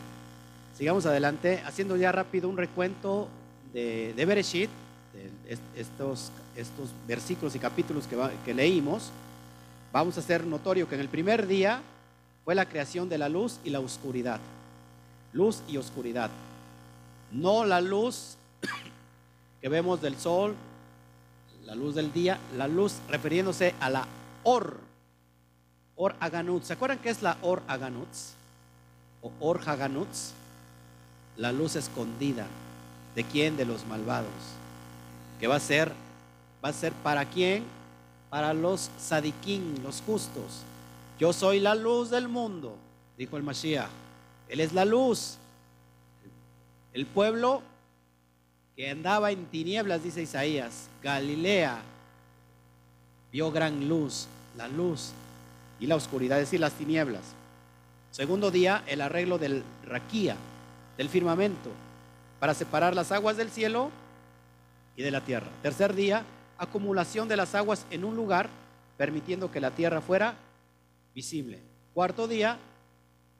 Sigamos adelante, haciendo ya rápido un recuento de, de Bereshit, de estos, estos versículos y capítulos que, que leímos vamos a hacer notorio que en el primer día fue la creación de la luz y la oscuridad. Luz y oscuridad. No la luz que vemos del sol, la luz del día, la luz refiriéndose a la Or, Or Aganut. ¿Se acuerdan qué es la Or Aganut? O Or Haganut. La luz escondida. ¿De quién? De los malvados. Que va a ser, va a ser para quién? Para los sadiquín, los justos. Yo soy la luz del mundo, dijo el Mashiach. Él es la luz. El pueblo que andaba en tinieblas, dice Isaías, Galilea, vio gran luz, la luz y la oscuridad, es decir, las tinieblas. Segundo día, el arreglo del raquía, del firmamento, para separar las aguas del cielo y de la tierra. Tercer día, acumulación de las aguas en un lugar, permitiendo que la tierra fuera visible. Cuarto día,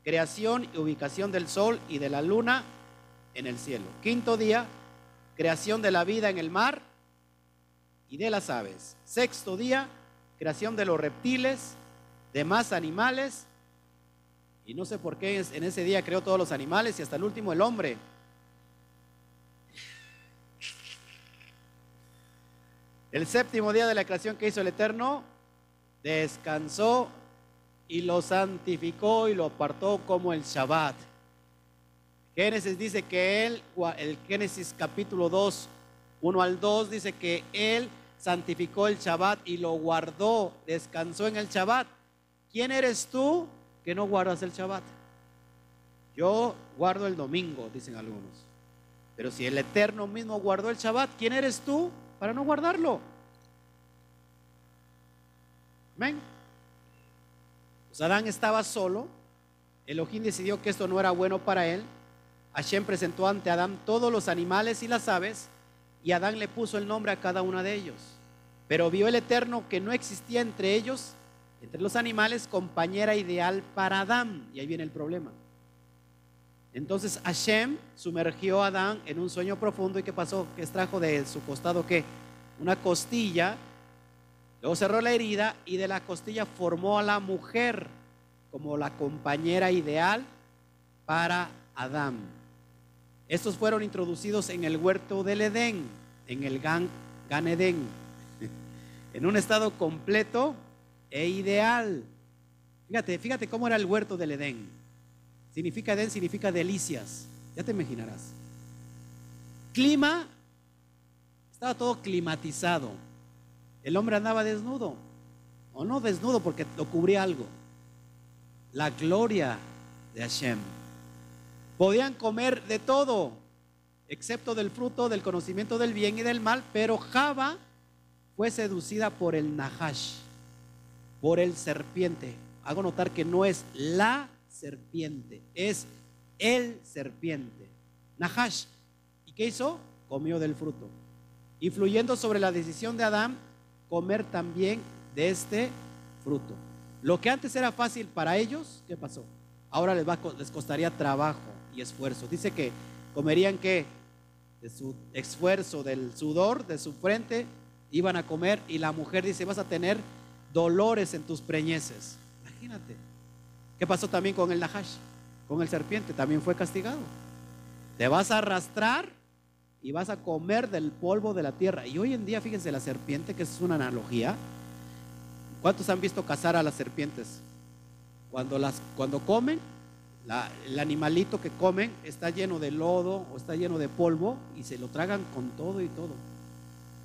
creación y ubicación del sol y de la luna en el cielo. Quinto día, creación de la vida en el mar y de las aves. Sexto día, creación de los reptiles, de más animales. Y no sé por qué en ese día creó todos los animales y hasta el último el hombre. El séptimo día de la creación que hizo el Eterno, descansó y lo santificó y lo apartó como el Shabbat. Génesis dice que él, el Génesis capítulo 2, 1 al 2, dice que él santificó el Shabbat y lo guardó, descansó en el Shabbat. ¿Quién eres tú que no guardas el Shabbat? Yo guardo el domingo, dicen algunos. Pero si el Eterno mismo guardó el Shabbat, ¿quién eres tú para no guardarlo? Amén. Pues Adán estaba solo. Elohim decidió que esto no era bueno para él Hashem presentó ante Adán todos los animales y las aves, y Adán le puso el nombre a cada una de ellos. Pero vio el Eterno que no existía entre ellos, entre los animales, compañera ideal para Adán. Y ahí viene el problema. Entonces Hashem sumergió a Adán en un sueño profundo y ¿qué pasó? Que extrajo de su costado qué? Una costilla. Luego cerró la herida y de la costilla formó a la mujer como la compañera ideal para Adán. Estos fueron introducidos en el huerto del Edén, en el Gan, Gan Edén, en un estado completo e ideal. Fíjate, fíjate cómo era el huerto del Edén. Significa Edén, significa delicias. Ya te imaginarás. Clima, estaba todo climatizado. El hombre andaba desnudo. O no desnudo porque lo cubría algo. La gloria de Hashem. Podían comer de todo, excepto del fruto del conocimiento del bien y del mal, pero Java fue seducida por el Nahash, por el serpiente. Hago notar que no es la serpiente, es el serpiente. Nahash. ¿Y qué hizo? Comió del fruto. Influyendo sobre la decisión de Adán, comer también de este fruto. Lo que antes era fácil para ellos, ¿qué pasó? Ahora les, costaría trabajo esfuerzo. Dice que comerían que de su esfuerzo, del sudor de su frente, iban a comer y la mujer dice, vas a tener dolores en tus preñeces. Imagínate. ¿Qué pasó también con el Nahash? Con el serpiente, también fue castigado. Te vas a arrastrar y vas a comer del polvo de la tierra. Y hoy en día, fíjense, la serpiente, que es una analogía. ¿Cuántos han visto cazar a las serpientes? Cuando, las, cuando comen, el animalito que comen está lleno de lodo o está lleno de polvo y se lo tragan con todo y todo.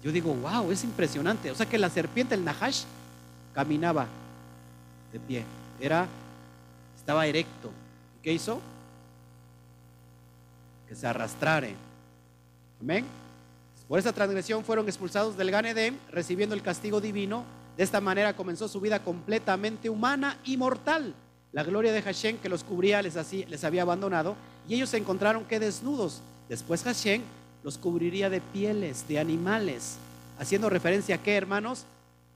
Yo digo, wow, es impresionante. O sea que la serpiente, el Nahash, caminaba de pie. Era, estaba erecto. ¿Qué hizo? Que se arrastrare. Amén. Por esa transgresión fueron expulsados del Gan recibiendo el castigo divino. De esta manera comenzó su vida completamente humana y mortal. La gloria de Hashem que los cubría les, les había abandonado y ellos se encontraron que desnudos. Después Hashem los cubriría de pieles, de animales, haciendo referencia a qué, hermanos,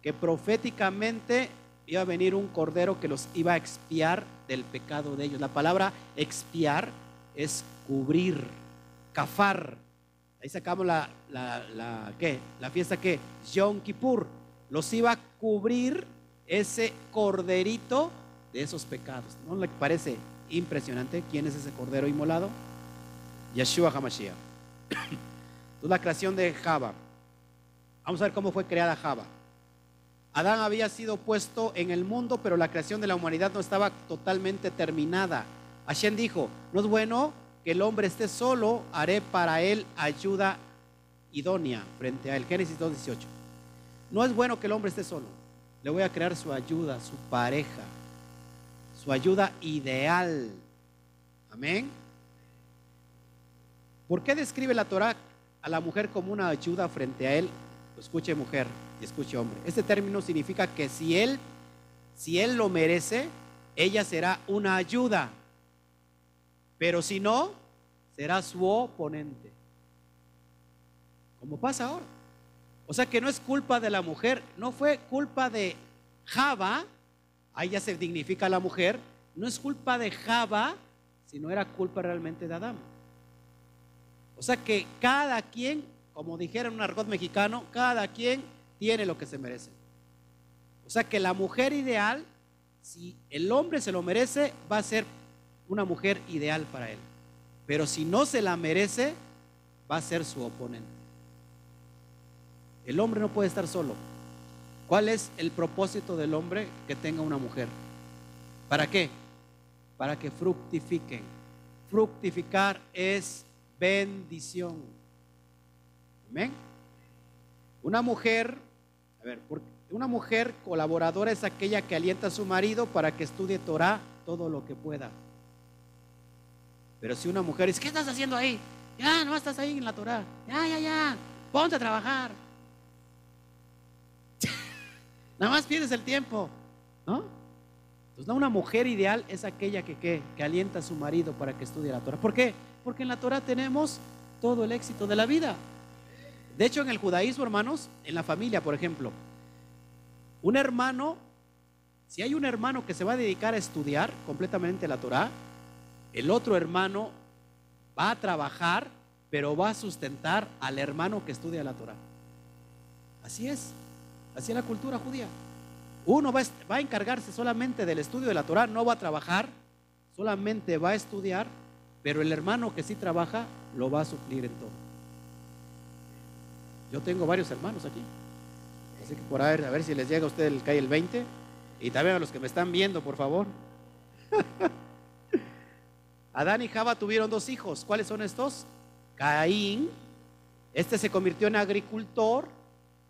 que proféticamente iba a venir un cordero que los iba a expiar del pecado de ellos. La palabra expiar es cubrir, cafar. Ahí sacamos la, ¿qué? la fiesta que Yom Kippur. Los iba a cubrir ese corderito de esos pecados. ¿No le parece impresionante quién es ese cordero inmolado? Yeshua HaMashiach. Entonces, la creación de Java. Vamos a ver cómo fue creada Java. Adán había sido puesto en el mundo, pero la creación de la humanidad no estaba totalmente terminada. Hashem dijo, no es bueno que el hombre esté solo, haré para él ayuda idónea frente a él. Génesis 2.18. No es bueno que el hombre esté solo. Le voy a crear su ayuda, su pareja, su ayuda ideal. Amén. ¿Por qué describe la Torah a la mujer como una ayuda frente a él? Escuche mujer y escuche hombre. Este término significa que si él, si él lo merece, ella será una ayuda. Pero si no, será su oponente. Como pasa ahora. O sea que no es culpa de la mujer, no fue culpa de Java, ahí ya se dignifica la mujer, no es culpa de Java, sino era culpa realmente de Adán. O sea que cada quien, como dijera un argot mexicano, cada quien tiene lo que se merece. O sea que la mujer ideal, si el hombre se lo merece, va a ser una mujer ideal para él. Pero si no se la merece, va a ser su oponente. El hombre no puede estar solo. ¿Cuál es el propósito del hombre que tenga una mujer? ¿Para qué? Para que fructifiquen. Fructificar es bendición. Amén. Una mujer, a ver, una mujer colaboradora es aquella que alienta a su marido para que estudie Torah todo lo que pueda. Pero si una mujer dice, ¿qué estás haciendo ahí? Ya, no estás ahí en la Torah. Ya, ya, ya. Ponte a trabajar. Nada más pierdes el tiempo, ¿no? Entonces, una mujer ideal es aquella que, que alienta a su marido para que estudie la Torah. ¿Por qué? Porque en la Torah tenemos todo el éxito de la vida. De hecho, en el judaísmo, hermanos, en la familia, por ejemplo, un hermano, si hay un hermano que se va a dedicar a estudiar completamente la Torah, el otro hermano va a trabajar, pero va a sustentar al hermano que estudia la Torah. Así es. Así es la cultura judía. Uno va, a encargarse solamente del estudio de la Torah, no va a trabajar, solamente va a estudiar, pero el hermano que sí trabaja lo va a suplir en todo. Yo tengo varios hermanos aquí. Así que por ahí, a ver si les llega a usted el cae el 20. Y también a los que me están viendo, por favor. Adán y Java tuvieron dos hijos. ¿Cuáles son estos? Caín. Este se convirtió en agricultor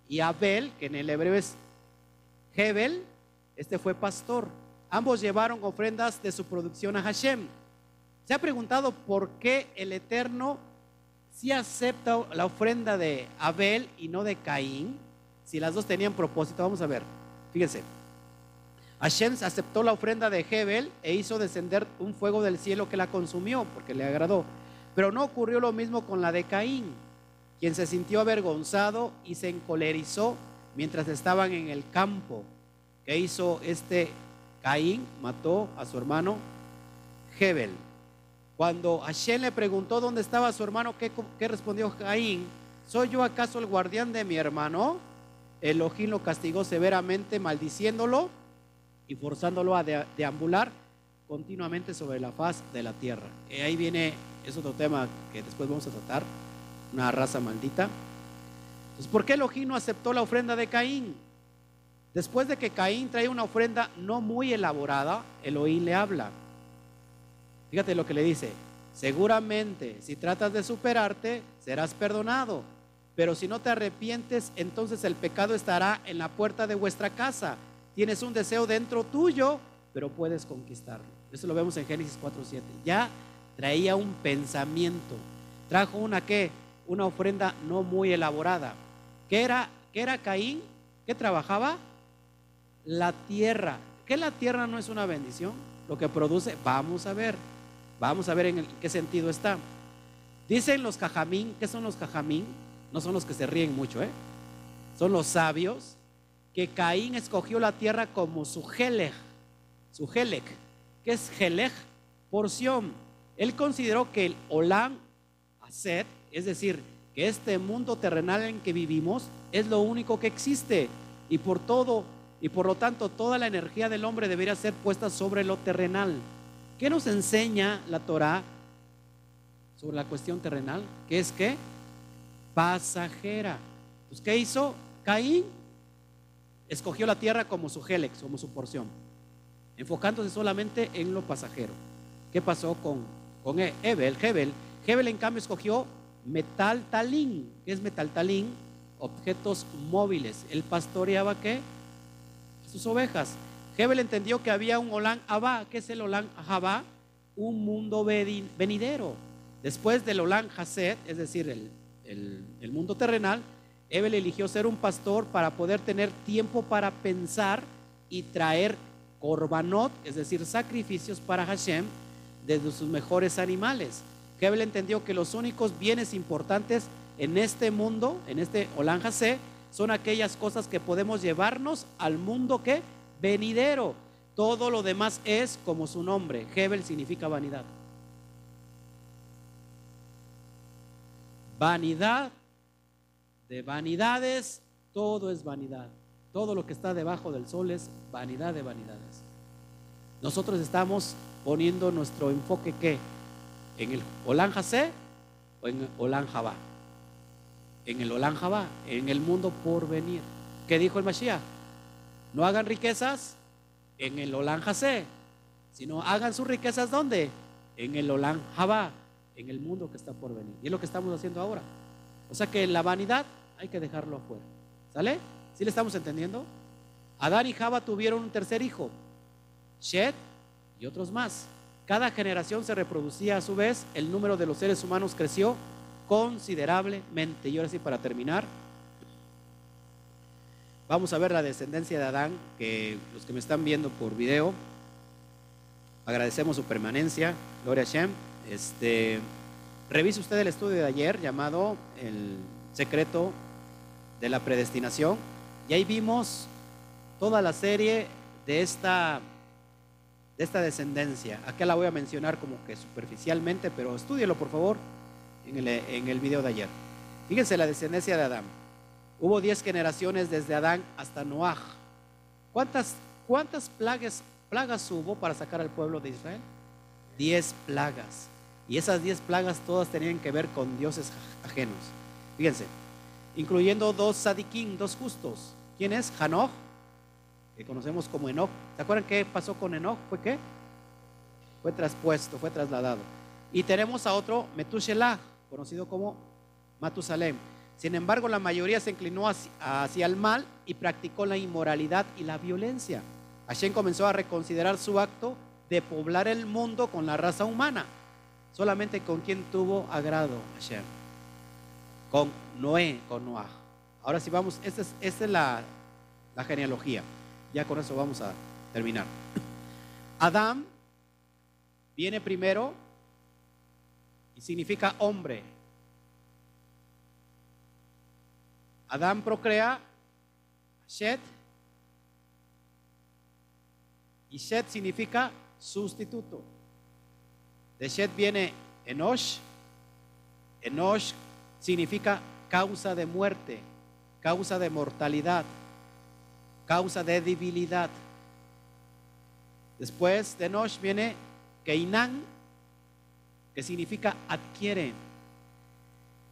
y Abel, que en el hebreo es Hebel, este fue pastor. Ambos llevaron ofrendas de su producción a Hashem. Se ha preguntado por qué el Eterno si acepta la ofrenda de Abel y no de Caín, si las dos tenían propósito. Vamos a ver, fíjense. Hashem aceptó la ofrenda de Hebel e hizo descender un fuego del cielo que la consumió porque le agradó. Pero no ocurrió lo mismo con la de Caín quien se sintió avergonzado y se encolerizó mientras estaban en el campo. ¿Qué hizo este Caín? Mató a su hermano Hebel. Cuando Hashem le preguntó dónde estaba su hermano, ¿qué, respondió Caín? ¿Soy yo acaso el guardián de mi hermano? Elohim lo castigó severamente, maldiciéndolo y forzándolo a deambular continuamente sobre la faz de la tierra. Y ahí viene, es otro tema que después vamos a tratar una raza maldita. Entonces, ¿por qué Elohim no aceptó la ofrenda de Caín? Después de que Caín trae una ofrenda no muy elaborada, Elohim le habla. Fíjate lo que le dice. Seguramente, si tratas de superarte, serás perdonado. Pero si no te arrepientes, entonces el pecado estará en la puerta de vuestra casa. Tienes un deseo dentro tuyo, pero puedes conquistarlo. Eso lo vemos en Génesis 4.7. Ya traía un pensamiento. Trajo una qué? Una ofrenda no muy elaborada. ¿Qué era, era Caín? ¿Qué trabajaba? La tierra. ¿Qué la tierra no es una bendición? Lo que produce, vamos a ver, vamos a ver en qué sentido está. Dicen los cajamín, ¿qué son los cajamín? No son los que se ríen mucho, ¿eh? Son los sabios que Caín escogió la tierra como su gelej, su gelec. ¿Qué es gelej? Porción. Él consideró que el Olam Aset es decir, que este mundo terrenal en que vivimos es lo único que existe y por todo y por lo tanto toda la energía del hombre debería ser puesta sobre lo terrenal. ¿Qué nos enseña la Torah sobre la cuestión terrenal? Que es que pasajera. Pues, ¿Qué hizo Caín? Escogió la tierra como su gélex, como su porción, enfocándose solamente en lo pasajero. ¿Qué pasó con, con Hebel? Hebel, Hebel en cambio escogió metal talín. ¿Qué es metal talín? Objetos móviles. Él pastoreaba qué? Sus ovejas. Hebel entendió que había un Olán Abba. ¿Qué es el Olán Abba? Un mundo venidero. Después del Olán Haset, es decir, el, el, mundo terrenal, Ebel eligió ser un pastor para poder tener tiempo para pensar y traer korbanot, es decir, sacrificios para Hashem de sus mejores animales. Hebel entendió que los únicos bienes importantes en este mundo, en este Olan son aquellas cosas que podemos llevarnos al mundo que venidero. Todo lo demás es como su nombre. Hebel significa vanidad. Vanidad de vanidades, todo es vanidad. Todo lo que está debajo del sol es vanidad de vanidades. Nosotros estamos poniendo nuestro enfoque ¿qué? En el Olan o en el Olan Jabá. En el Olan Jabá, en el mundo por venir. ¿Qué dijo el Mashiach? No hagan riquezas en el Olan sino hagan sus riquezas ¿dónde? En el Olan Jabá en el mundo que está por venir. Y es lo que estamos haciendo ahora. O sea que la vanidad hay que dejarlo afuera. ¿Sale? ¿Sí le estamos entendiendo? Adán y Java tuvieron un tercer hijo, Shed y otros más. Cada generación se reproducía a su vez, el número de los seres humanos creció considerablemente. Y ahora sí, para terminar, vamos a ver la descendencia de Adán, que los que me están viendo por video, agradecemos su permanencia, gloria a Shem. Este, revise usted el estudio de ayer llamado El secreto de la predestinación y ahí vimos toda la serie de esta, de esta descendencia. Aquí la voy a mencionar como que superficialmente, pero estúdielo por favor en el, en el video de ayer. Fíjense la descendencia de Adán. Hubo 10 generaciones desde Adán hasta Noaj. ¿Cuántas, cuántas plagas, plagas hubo para sacar al pueblo de Israel? 10 plagas. Y esas diez plagas todas tenían que ver con dioses ajenos. Fíjense, incluyendo dos sadiquín, dos justos. ¿Quién es? Hanoch, que conocemos como Enoch. ¿Se acuerdan qué pasó con Enoch? ¿Fue qué? Fue traspuesto, fue trasladado. Y tenemos a otro, Metushelah, conocido como Matusalem. Sin embargo, la mayoría se inclinó hacia, el mal y practicó la inmoralidad y la violencia. Hashem comenzó a reconsiderar su acto de poblar el mundo con la raza humana solamente con quien tuvo agrado Hashem. Con Noé, con Noah. Ahora sí vamos, esta es, la, la genealogía. Ya con eso vamos a terminar. Adán viene primero y significa hombre. Adán procrea Shet y Shet significa sustituto. De Shed viene Enosh. Enosh significa causa de muerte, causa de mortalidad, causa de debilidad. Después de Enosh viene Keinan, que significa adquiere.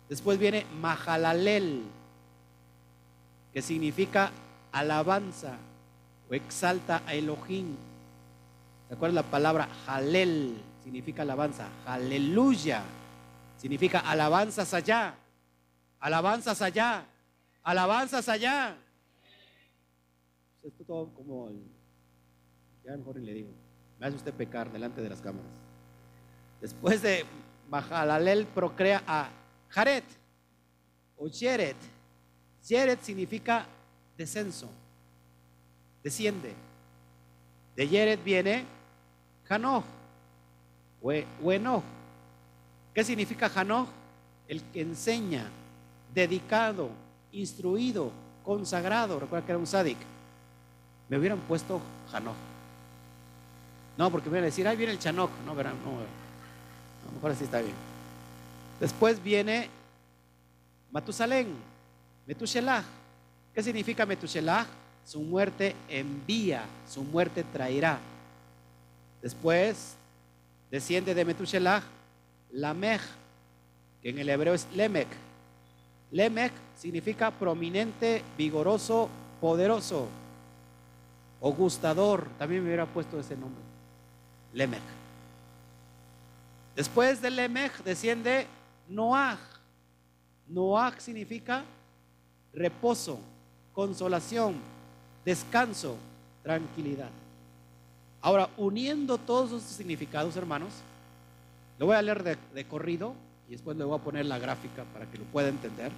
Después viene Mahalalel, que significa alabanza o exalta a Elohim. ¿Se acuerdan la palabra Halel? significa alabanza. Aleluya significa alabanzas allá. Alabanzas allá. Alabanzas allá. Esto todo como, ya mejor le digo, me hace usted pecar delante de las cámaras. Después de Mahalalel procrea a Jaret o Jeret. Jeret significa descenso, desciende. De Jeret viene Hanoch bueno, ¿Qué significa Hanoj? El que enseña, dedicado, instruido, consagrado. Recuerda que era un sádic. Me hubieran puesto Hanoj. No, porque me iban a decir, ahí viene el Chanoj. No, verán, no, a lo mejor así está bien. Después viene Matusalén, Metushelah. ¿Qué significa Metushelah? su muerte envía, su muerte traerá. Después desciende de Metushelach, Lamech, que en el hebreo es Lemech. Lemech significa prominente, vigoroso, poderoso o gustador. También me hubiera puesto ese nombre. Lemech. Después de Lemech desciende Noach. Noach significa reposo, consolación, descanso, tranquilidad. Ahora, uniendo todos esos significados, hermanos, lo voy a leer de, de, corrido y después le voy a poner la gráfica para que lo pueda entender.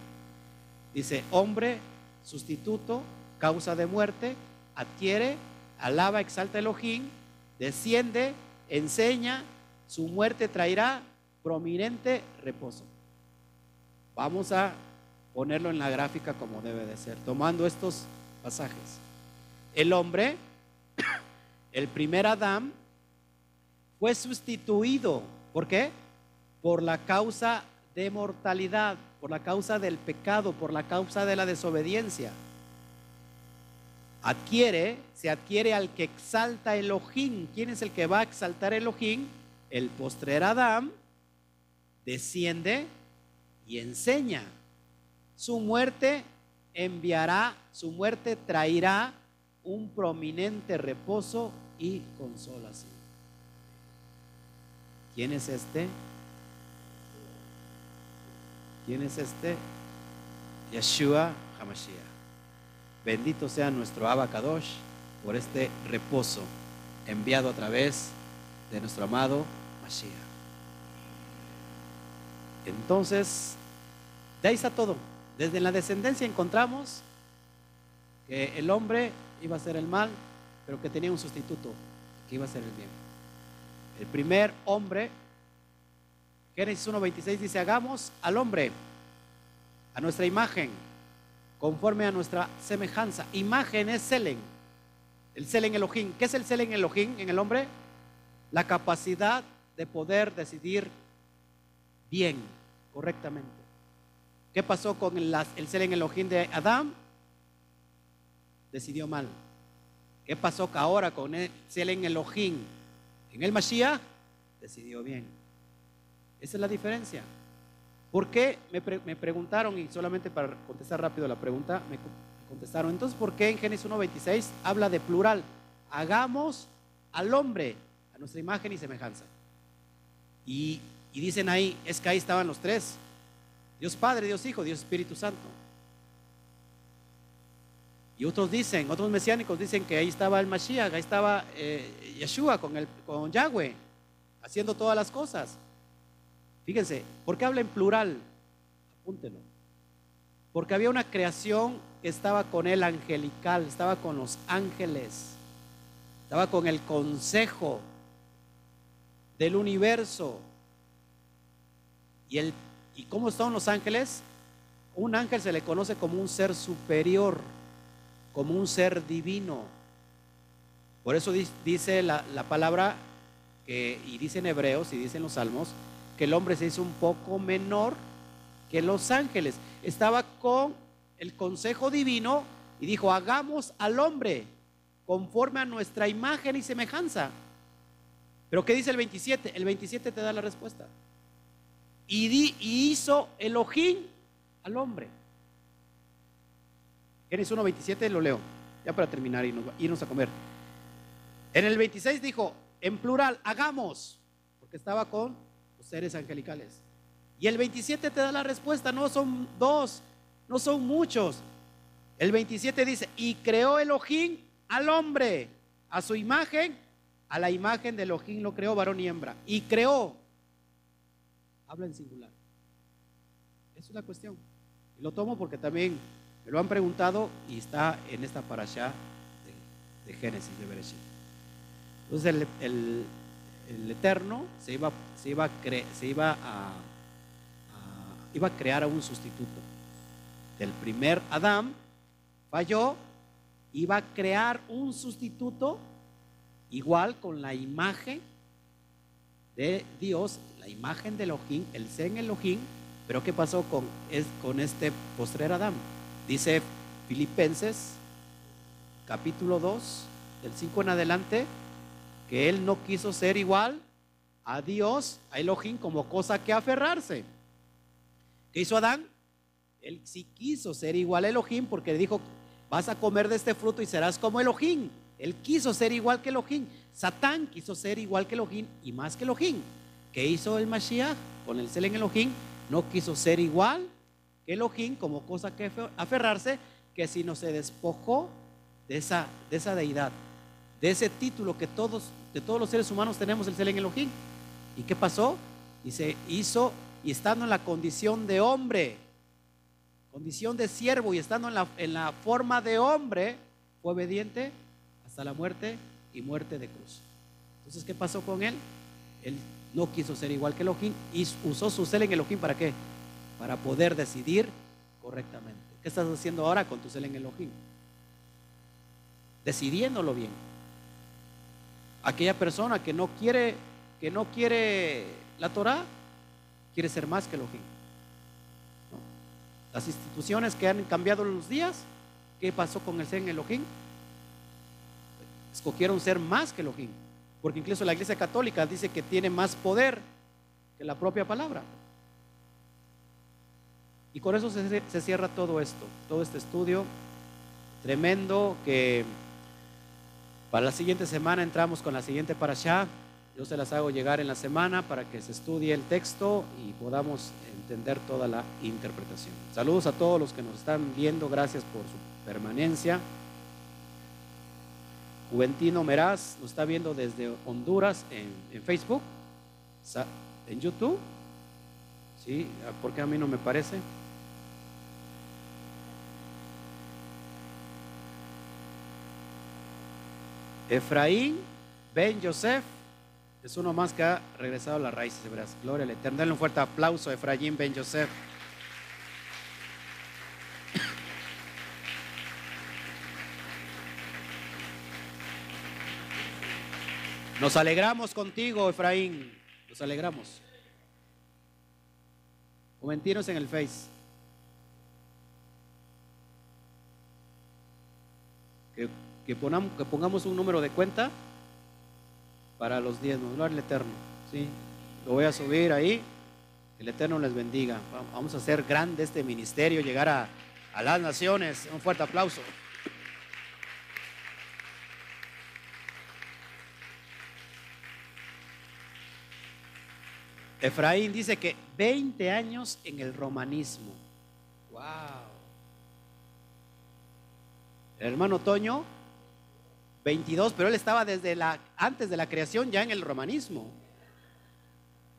Dice, hombre, sustituto, causa de muerte, adquiere, alaba, exalta Elohim, desciende, enseña, su muerte traerá prominente reposo. Vamos a ponerlo en la gráfica como debe de ser, tomando estos pasajes. El hombre, el primer Adán, fue sustituido. ¿Por qué? Por la causa de mortalidad, por la causa del pecado, por la causa de la desobediencia. Adquiere, se adquiere al que exalta Elohim. ¿Quién es el que va a exaltar Elohim? El postrer Adán desciende y enseña. Su muerte enviará, su muerte traerá un prominente reposo y consolación. ¿Quién es este? ¿Quién es este? Yeshua HaMashiach. Bendito sea nuestro Abacadosh por este reposo enviado a través de nuestro amado Mashiach. Entonces, de ahí está todo. Desde la descendencia encontramos que el hombre iba a ser el mal, pero que tenía un sustituto, que iba a ser el bien. El primer hombre, Génesis 1.26 dice, hagamos al hombre a nuestra imagen, conforme a nuestra semejanza. Imagen es Selen, el Selen Elohim. ¿Qué es el Selen Elohim en el hombre? La capacidad de poder decidir bien, correctamente. ¿Qué pasó con el, el ser en Elohim de Adán? Decidió mal. ¿Qué pasó ahora con el ser en Elohim en el Mashiach? Decidió bien. Esa es la diferencia. ¿Por qué? Me, preguntaron, y solamente para contestar rápido la pregunta, me contestaron, entonces, ¿por qué en Génesis 1.26 habla de plural? Hagamos al hombre a nuestra imagen y semejanza. Y, y dicen ahí, es que ahí estaban los tres. Dios Padre, Dios Hijo, Dios Espíritu Santo. Y otros dicen, otros mesiánicos dicen que ahí estaba el Mashiach, ahí estaba eh, Yeshua con, el, con Yahweh, haciendo todas las cosas. Fíjense, ¿por qué habla en plural? Apúntelo. Porque había una creación que estaba con él angelical, estaba con los ángeles, estaba con el consejo del universo. Y el ¿Y cómo son los ángeles? Un ángel se le conoce como un ser superior, como un ser divino. Por eso dice la, palabra, que, y dice en Hebreos y dice en los Salmos, que el hombre se hizo un poco menor que los ángeles. Estaba con el consejo divino y dijo, hagamos al hombre conforme a nuestra imagen y semejanza. Pero ¿qué dice el 27? El 27 te da la respuesta y, hizo Elohim al hombre. Génesis 1.27 lo leo, ya para terminar y irnos a comer. En el 26 dijo, en plural, hagamos, porque estaba con seres angelicales. Y el 27 te da la respuesta, no son dos, no son muchos. El 27 dice, y creó Elohim al hombre, a su imagen, a la imagen de Elohim lo creó varón y hembra. Y creó habla en singular. Esa es la cuestión. Y lo tomo porque también me lo han preguntado y está en esta parasha de, Génesis, de Bereshit. Entonces el, Eterno se iba, se iba, a, iba a, crear a un sustituto. Del primer Adán falló, iba a crear un sustituto igual con la imagen de Dios imagen de Elohim, el Zen Elohim, pero ¿qué pasó con, con este postrer Adán? Dice Filipenses capítulo 2, del 5 en adelante, que él no quiso ser igual a Dios, a Elohim, como cosa que aferrarse. ¿Qué hizo Adán? Él sí quiso ser igual a Elohim porque dijo, vas a comer de este fruto y serás como Elohim. Él quiso ser igual que Elohim. Satán quiso ser igual que Elohim y más que Elohim. ¿Qué hizo el Mashiach con el Selen Elohim? No quiso ser igual que Elohim como cosa que aferrarse, que si no se despojó de esa deidad, de ese título que todos, de todos los seres humanos tenemos el Selen Elohim. ¿Y qué pasó? Y se hizo, y estando en la condición de hombre, condición de siervo y estando en la, en la forma de hombre, fue obediente hasta la muerte y muerte de cruz. Entonces, ¿qué pasó con él? Él no quiso ser igual que Elohim y usó su cel en Elohim para qué? Para poder decidir correctamente. ¿Qué estás haciendo ahora con tu cel en Elohim? Decidiéndolo bien. Aquella persona que no quiere, que no quiere la Torah, quiere ser más que Elohim. Las instituciones que han cambiado los días, ¿qué pasó con el ser en Elohim? Escogieron ser más que Elohim. Porque incluso la iglesia católica dice que tiene más poder que la propia palabra. Y con eso se, se cierra todo esto, todo este estudio tremendo que para la siguiente semana entramos con la siguiente para allá. Yo se las hago llegar en la semana para que se estudie el texto y podamos entender toda la interpretación. Saludos a todos los que nos están viendo, gracias por su permanencia. Juventino Meraz nos está viendo desde Honduras en, Facebook, en YouTube. ¿Sí? porque a mí no me parece? Efraín Ben Joseph es uno más que ha regresado a las raíces hebreas. Gloria al Eterno. Denle un fuerte aplauso a Efraín Ben Joseph. Nos alegramos contigo, Efraín. Nos alegramos. Comentinos en el Face. Que, que, pongamos un número de cuenta para los diezmos. Gloria al Eterno. ¿sí? Lo voy a subir ahí. El Eterno les bendiga. Vamos a hacer grande este ministerio, llegar a, a las naciones. Un fuerte aplauso. Efraín dice que 20 años en el romanismo. ¡Wow! El hermano Toño, 22, pero él estaba desde la, antes de la creación ya en el romanismo.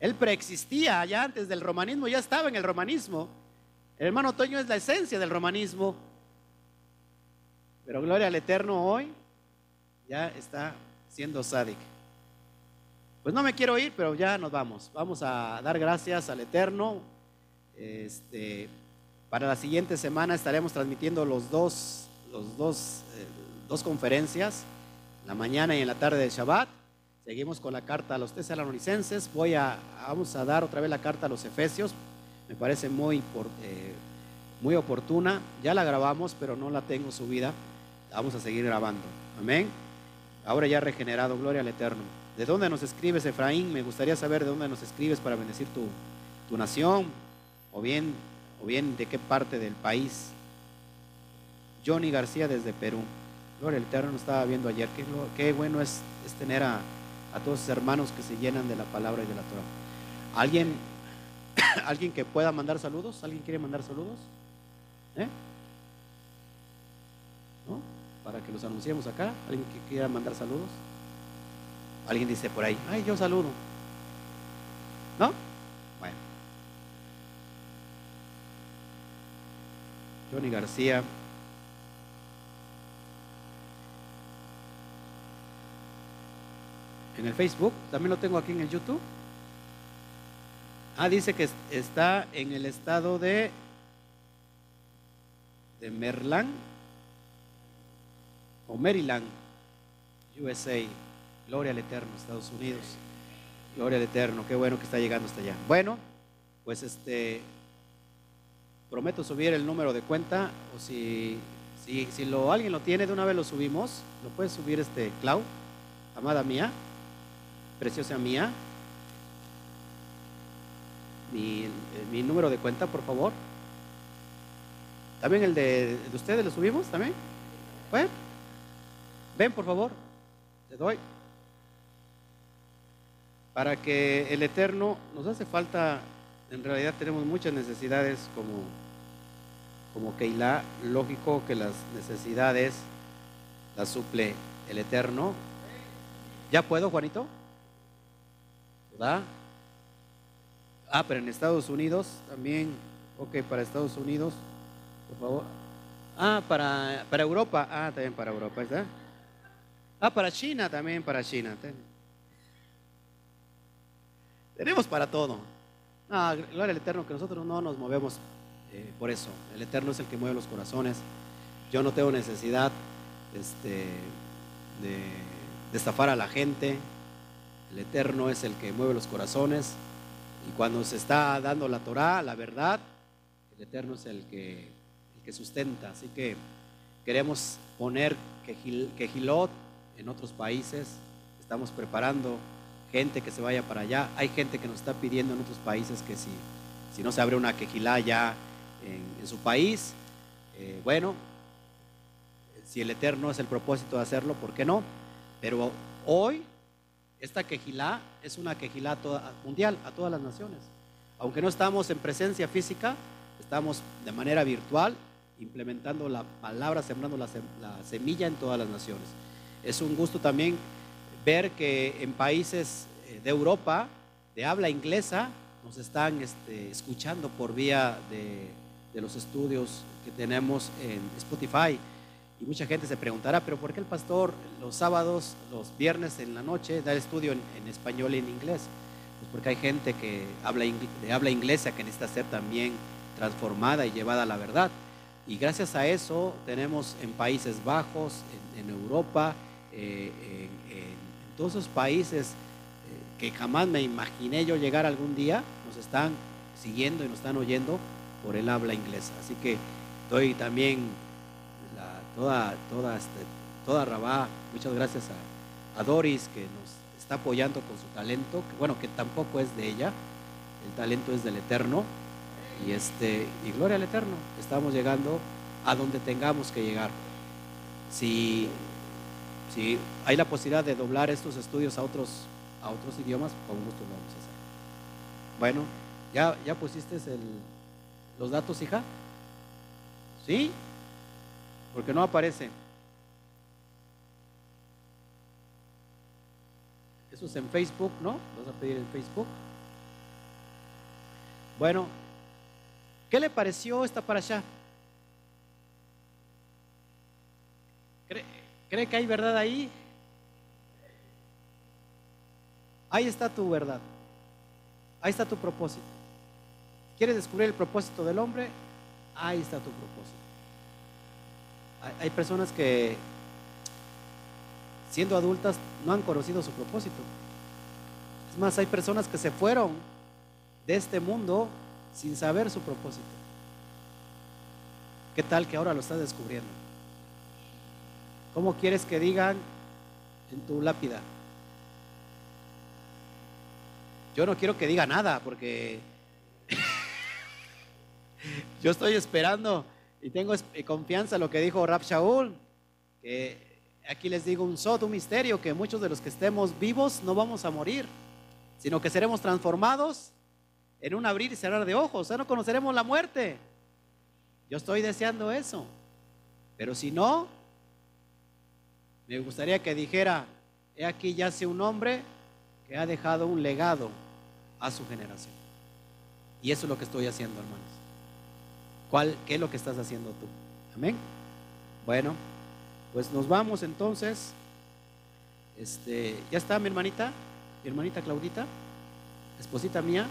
Él preexistía ya antes del romanismo, ya estaba en el romanismo. El hermano Toño es la esencia del romanismo. Pero gloria al Eterno hoy ya está siendo sádic. Pues no me quiero ir, pero ya nos vamos. Vamos a dar gracias al Eterno. Este, para la siguiente semana estaremos transmitiendo los dos, los dos, eh, dos conferencias la mañana y en la tarde de Shabbat. Seguimos con la carta a los tesalonicenses. Voy a, vamos a dar otra vez la carta a los efesios. Me parece muy, eh, muy oportuna. Ya la grabamos, pero no la tengo subida. vamos a seguir grabando. Amén. Ahora ya regenerado. Gloria al Eterno. ¿De dónde nos escribes, Efraín? Me gustaría saber de dónde nos escribes para bendecir tu, tu nación. O bien, o bien de qué parte del país. Johnny García desde Perú. Gloria el Eterno estaba viendo ayer. Qué, bueno es, tener a, todos esos hermanos que se llenan de la palabra y de la Torah. ¿Alguien, ¿Alguien que pueda mandar saludos? ¿Alguien quiere mandar saludos? ¿Eh? ¿No? Para que los anunciemos acá. ¿Alguien que quiera mandar saludos? Alguien dice por ahí, ay, yo saludo. ¿No? Bueno. Johnny García. En el Facebook, también lo tengo aquí en el YouTube. Ah, dice que está en el estado de, de o Maryland, USA. Gloria al Eterno, Estados Unidos. Gloria al Eterno, qué bueno que está llegando hasta allá. Bueno, pues este, prometo subir el número de cuenta o si, Si, si lo, alguien lo tiene, de una vez lo subimos. Lo puedes subir este Clau, amada mía, preciosa mía. Mi, eh, mi número de cuenta, por favor. ¿También el de, de ustedes lo subimos también? Bueno, ven por favor, te doy. Para que el Eterno nos hace falta, en realidad tenemos muchas necesidades como, como Keilah, lógico que las necesidades las suple el Eterno. ¿Ya puedo, Juanito? Ah, pero en Estados Unidos también, ok, para Estados Unidos, por favor. Ah, para, para Europa, ah, también para Europa, ¿está? Ah, para China también, para China. Tenemos para todo. Ah, gloria al Eterno, que nosotros no nos movemos eh, por eso. El Eterno es el que mueve los corazones. Yo no tengo necesidad este, de, de estafar a la gente. El Eterno es el que mueve los corazones. Y cuando se está dando la Torah, la verdad, el Eterno es el que, el que sustenta. Así que queremos poner Quejilot en otros países. Estamos preparando gente que se vaya para allá. Hay gente que nos está pidiendo en otros países que si, si no se abre una quejilá ya en, en su país, eh, bueno, si el Eterno es el propósito de hacerlo, ¿por qué no? Pero hoy esta quejilá es una quejilá mundial a todas las naciones. Aunque no estamos en presencia física, estamos de manera virtual implementando la palabra, sembrando la, la semilla en todas las naciones. Es un gusto también ver que en países eh, de Europa, de habla inglesa, nos están este, escuchando por vía de, de, los estudios que tenemos en Spotify. Y mucha gente se preguntará, pero ¿por qué el pastor los sábados, los viernes en la noche da el estudio en, español y en inglés? Pues porque hay gente que habla de habla inglesa que necesita ser también transformada y llevada a la verdad. Y gracias a eso tenemos en Países Bajos, en, Europa, eh, en, todos esos países eh, que jamás me imaginé yo llegar algún día, nos están siguiendo y nos están oyendo por el habla inglesa. Así que doy también toda, toda, este, toda Rabá, muchas gracias a, Doris que nos está apoyando con su talento, bueno, que tampoco es de ella, el talento es del Eterno. Y, este, y gloria al Eterno, estamos llegando a donde tengamos que llegar. Si si hay la posibilidad de doblar estos estudios a otros, a otros idiomas, con gusto lo vamos a hacer. Bueno, ¿ya, ya pusiste el, los datos, hija? ¿Sí? Porque no aparece. Eso es en Facebook, ¿no? Vas a pedir en Facebook. Bueno, ¿qué le pareció esta para allá? ¿Cree que hay verdad ahí? Ahí está tu verdad. Ahí está tu propósito. ¿Quieres descubrir el propósito del hombre? Ahí está tu propósito. Hay personas que, siendo adultas, no han conocido su propósito. Es más, hay personas que se fueron de este mundo sin saber su propósito. ¿Qué tal que ahora lo estás descubriendo? ¿Cómo quieres que digan en tu lápida? Yo no quiero que diga nada porque yo estoy esperando y tengo confianza en lo que dijo Rab Shaul, que aquí les digo un sot, un misterio, que muchos de los que estemos vivos no vamos a morir, sino que seremos transformados en un abrir y cerrar de ojos, o sea, no conoceremos la muerte. Yo estoy deseando eso, pero si no, me gustaría que dijera, he aquí yace un hombre que ha dejado un legado a su generación. Y eso es lo que estoy haciendo, hermanos. ¿Cuál, ¿Qué es lo que estás haciendo tú? Amén. Bueno, pues nos vamos entonces. Este, ¿Ya está mi hermanita? Mi hermanita Claudita, esposita mía.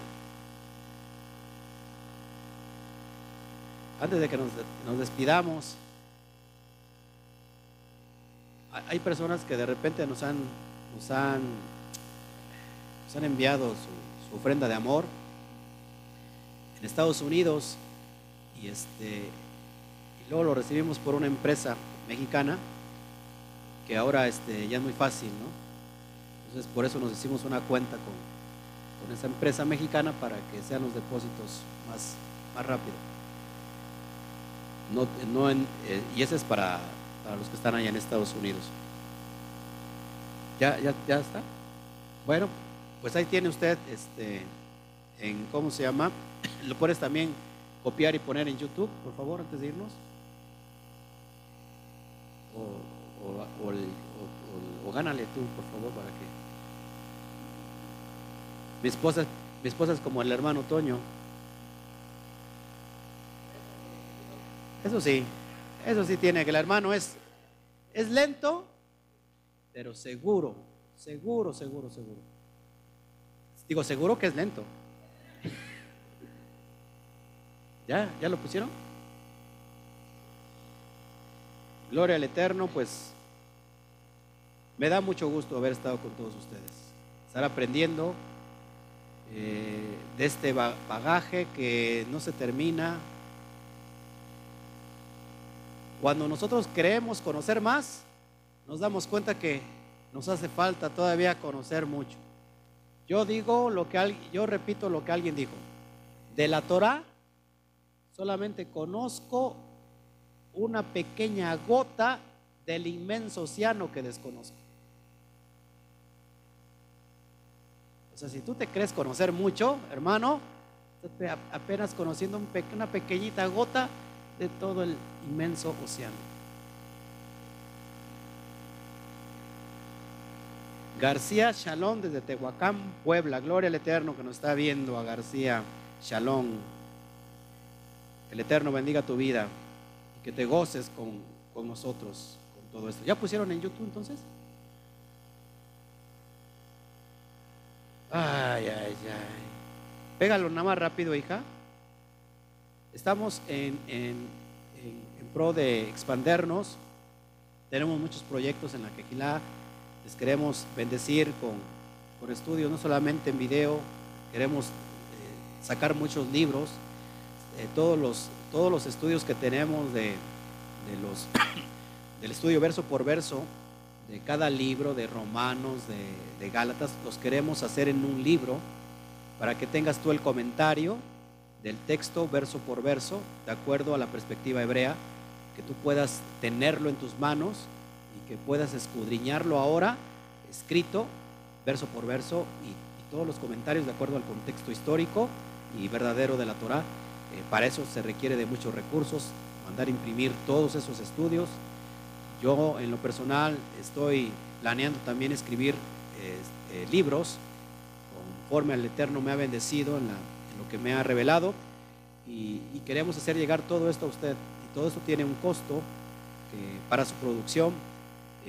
Antes de que nos, nos despidamos, hay personas que de repente nos han, nos han, nos han enviado su, su, ofrenda de amor en Estados Unidos y este luego lo recibimos por una empresa mexicana que ahora este, ya es muy fácil, ¿no? Entonces por eso nos hicimos una cuenta con, con esa empresa mexicana para que sean los depósitos más, más rápido. No, no en, eh, y ese es para, para los que están allá en Estados Unidos. ¿Ya, ya, ya está? Bueno, pues ahí tiene usted este, en, ¿cómo se llama? Lo puedes también copiar y poner en YouTube, por favor, antes de irnos. O, gánale tú, por favor, para que... Mi esposa, mi esposa es como el hermano Toño. Eso sí, eso sí tiene, que el hermano es, es lento, pero seguro, seguro, seguro, seguro. Digo, seguro que es lento. ¿Ya? ¿Ya lo pusieron? Gloria al Eterno, pues me da mucho gusto haber estado con todos ustedes. Estar aprendiendo eh, de este bagaje que no se termina. Cuando nosotros queremos conocer más, nos damos cuenta que nos hace falta todavía conocer mucho. Yo digo lo que yo repito lo que alguien dijo. De la Torah solamente conozco una pequeña gota del inmenso océano que desconozco. O sea, si tú te crees conocer mucho, hermano, apenas conociendo una pequeñita gota de todo el inmenso océano. García Shalom desde Tehuacán, Puebla. Gloria al Eterno que nos está viendo a García Shalom. El Eterno bendiga tu vida y que te goces con, con nosotros con todo esto. ¿Ya pusieron en YouTube entonces? Ay, ay, ay. Pégalo nada más rápido, hija. Estamos en, en, en, pro de expandernos. Tenemos muchos proyectos en la Quejilá les queremos bendecir con, estudios, no solamente en video, queremos eh, sacar muchos libros, eh, todos, los, todos los estudios que tenemos de, los, del estudio verso por verso, de cada libro, de Romanos, de, de Gálatas, los queremos hacer en un libro para que tengas tú el comentario del texto verso por verso, de acuerdo a la perspectiva hebrea, que tú puedas tenerlo en tus manos que puedas escudriñarlo ahora, escrito, verso por verso, y, todos los comentarios de acuerdo al contexto histórico y verdadero de la Torah. Eh, para eso se requiere de muchos recursos, mandar imprimir todos esos estudios. Yo en lo personal estoy planeando también escribir eh, libros conforme al Eterno me ha bendecido en, lo que me ha revelado y, queremos hacer llegar todo esto a usted. Y todo esto tiene un costo para su producción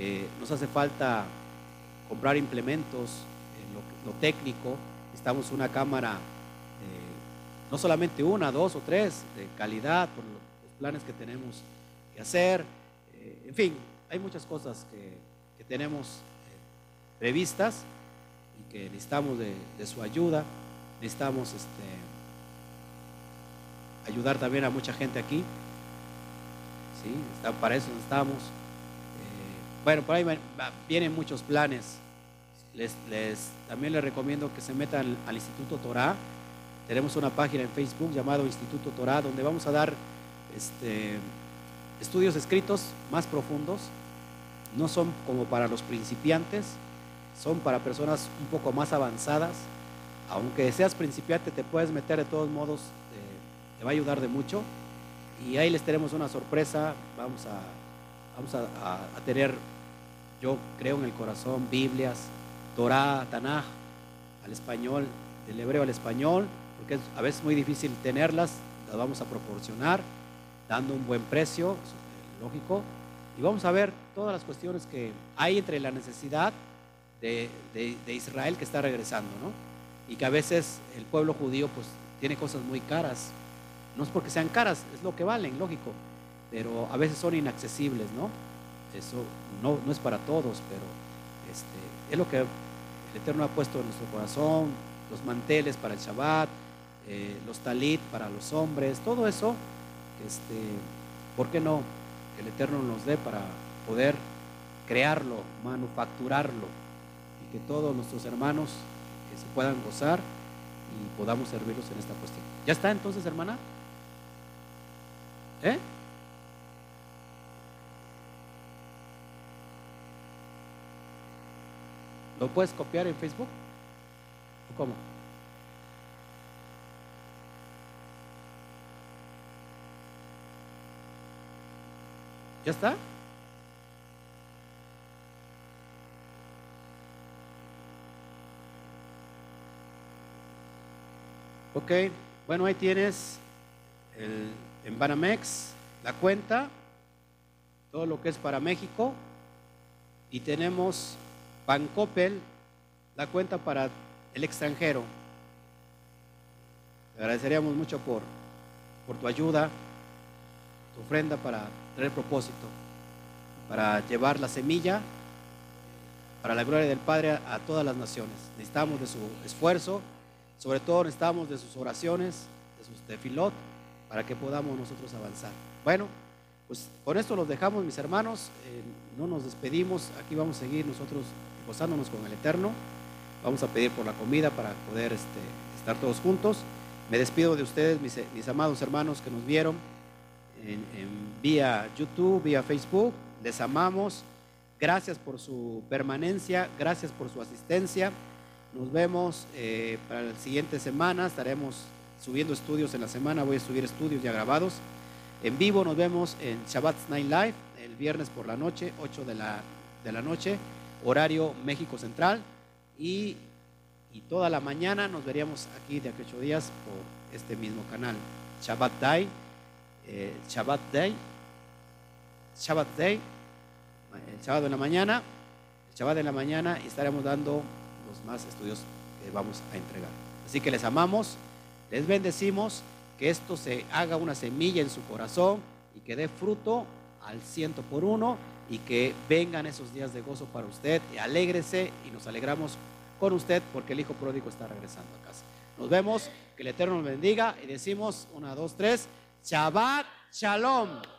eh, nos hace falta comprar implementos, en lo, técnico. Necesitamos una cámara, eh, no solamente una, dos o tres, de calidad, por los, planes que tenemos que hacer. Eh, en fin, hay muchas cosas que, tenemos previstas y que necesitamos de, su ayuda. Necesitamos este, ayudar también a mucha gente aquí. ¿sí? Para eso estamos. Bueno, por ahí vienen muchos planes. Les, también les recomiendo que se metan al Instituto Torah. Tenemos una página en Facebook llamado Instituto Torah donde vamos a dar este, estudios escritos más profundos. No son como para los principiantes, son para personas un poco más avanzadas. Aunque seas principiante, te puedes meter de todos modos, eh, te va a ayudar de mucho. Y ahí les tenemos una sorpresa. Vamos a, tener yo creo en el corazón Biblias, Torah, Tanaj, al español, del hebreo al español, porque a veces muy difícil tenerlas, las vamos a proporcionar, dando un buen precio, lógico, y vamos a ver todas las cuestiones que hay entre la necesidad de, Israel que está regresando, ¿no? Y que a veces el pueblo judío pues tiene cosas muy caras, no es porque sean caras, es lo que valen, lógico, pero a veces son inaccesibles, ¿no? Eso no, no es para todos, pero este, es lo que el Eterno ha puesto en nuestro corazón, los manteles para el Shabbat, eh, los talit para los hombres, todo eso este, ¿por qué no? Que el Eterno nos dé para poder crearlo, manufacturarlo y que todos nuestros hermanos se puedan gozar y podamos servirlos en esta cuestión. ¿Ya está entonces, hermana? ¿Eh? ¿Lo puedes copiar en Facebook? ¿O cómo? ¿Ya está? Ok, bueno, ahí tienes el, en Banamex la cuenta, todo lo que es para México, y tenemos Bancopel, la cuenta para el extranjero. Te agradeceríamos mucho por, por tu ayuda, ofrenda para tener propósito, para llevar la semilla para la gloria del Padre a, todas las naciones. Necesitamos de su esfuerzo, sobre todo necesitamos de sus oraciones, de sus tefilot, para que podamos nosotros avanzar. Bueno, pues con esto los dejamos, mis hermanos. Eh, no nos despedimos. Aquí vamos a seguir nosotros gozándonos con el Eterno. Vamos a pedir por la comida para poder este, estar todos juntos. Me despido de ustedes, mis amados hermanos que nos vieron en, vía YouTube, vía Facebook. Les amamos. Gracias por su permanencia, gracias por su asistencia. Nos vemos eh, para la siguiente semana. Estaremos subiendo estudios en la semana. Voy a subir estudios ya grabados. En vivo nos vemos en Shabbat Night Live el viernes por la noche, 8 de la, de la noche, horario México Central. Y, y toda la mañana nos veríamos aquí de aquí a ocho días por este mismo canal. Shabbat Day, eh, Shabbat Day, Shabbat Day, el sábado en la mañana, el Shabbat en la mañana y estaremos dando los más estudios que vamos a entregar. Así que les amamos, les bendecimos, que esto se haga una semilla en su corazón y que dé fruto al ciento por uno y que vengan esos días de gozo para usted y alégrese y nos alegramos con usted porque el Hijo Pródigo está regresando a casa. Nos vemos, que el Eterno nos bendiga y decimos una, dos, tres, Shabbat Shalom.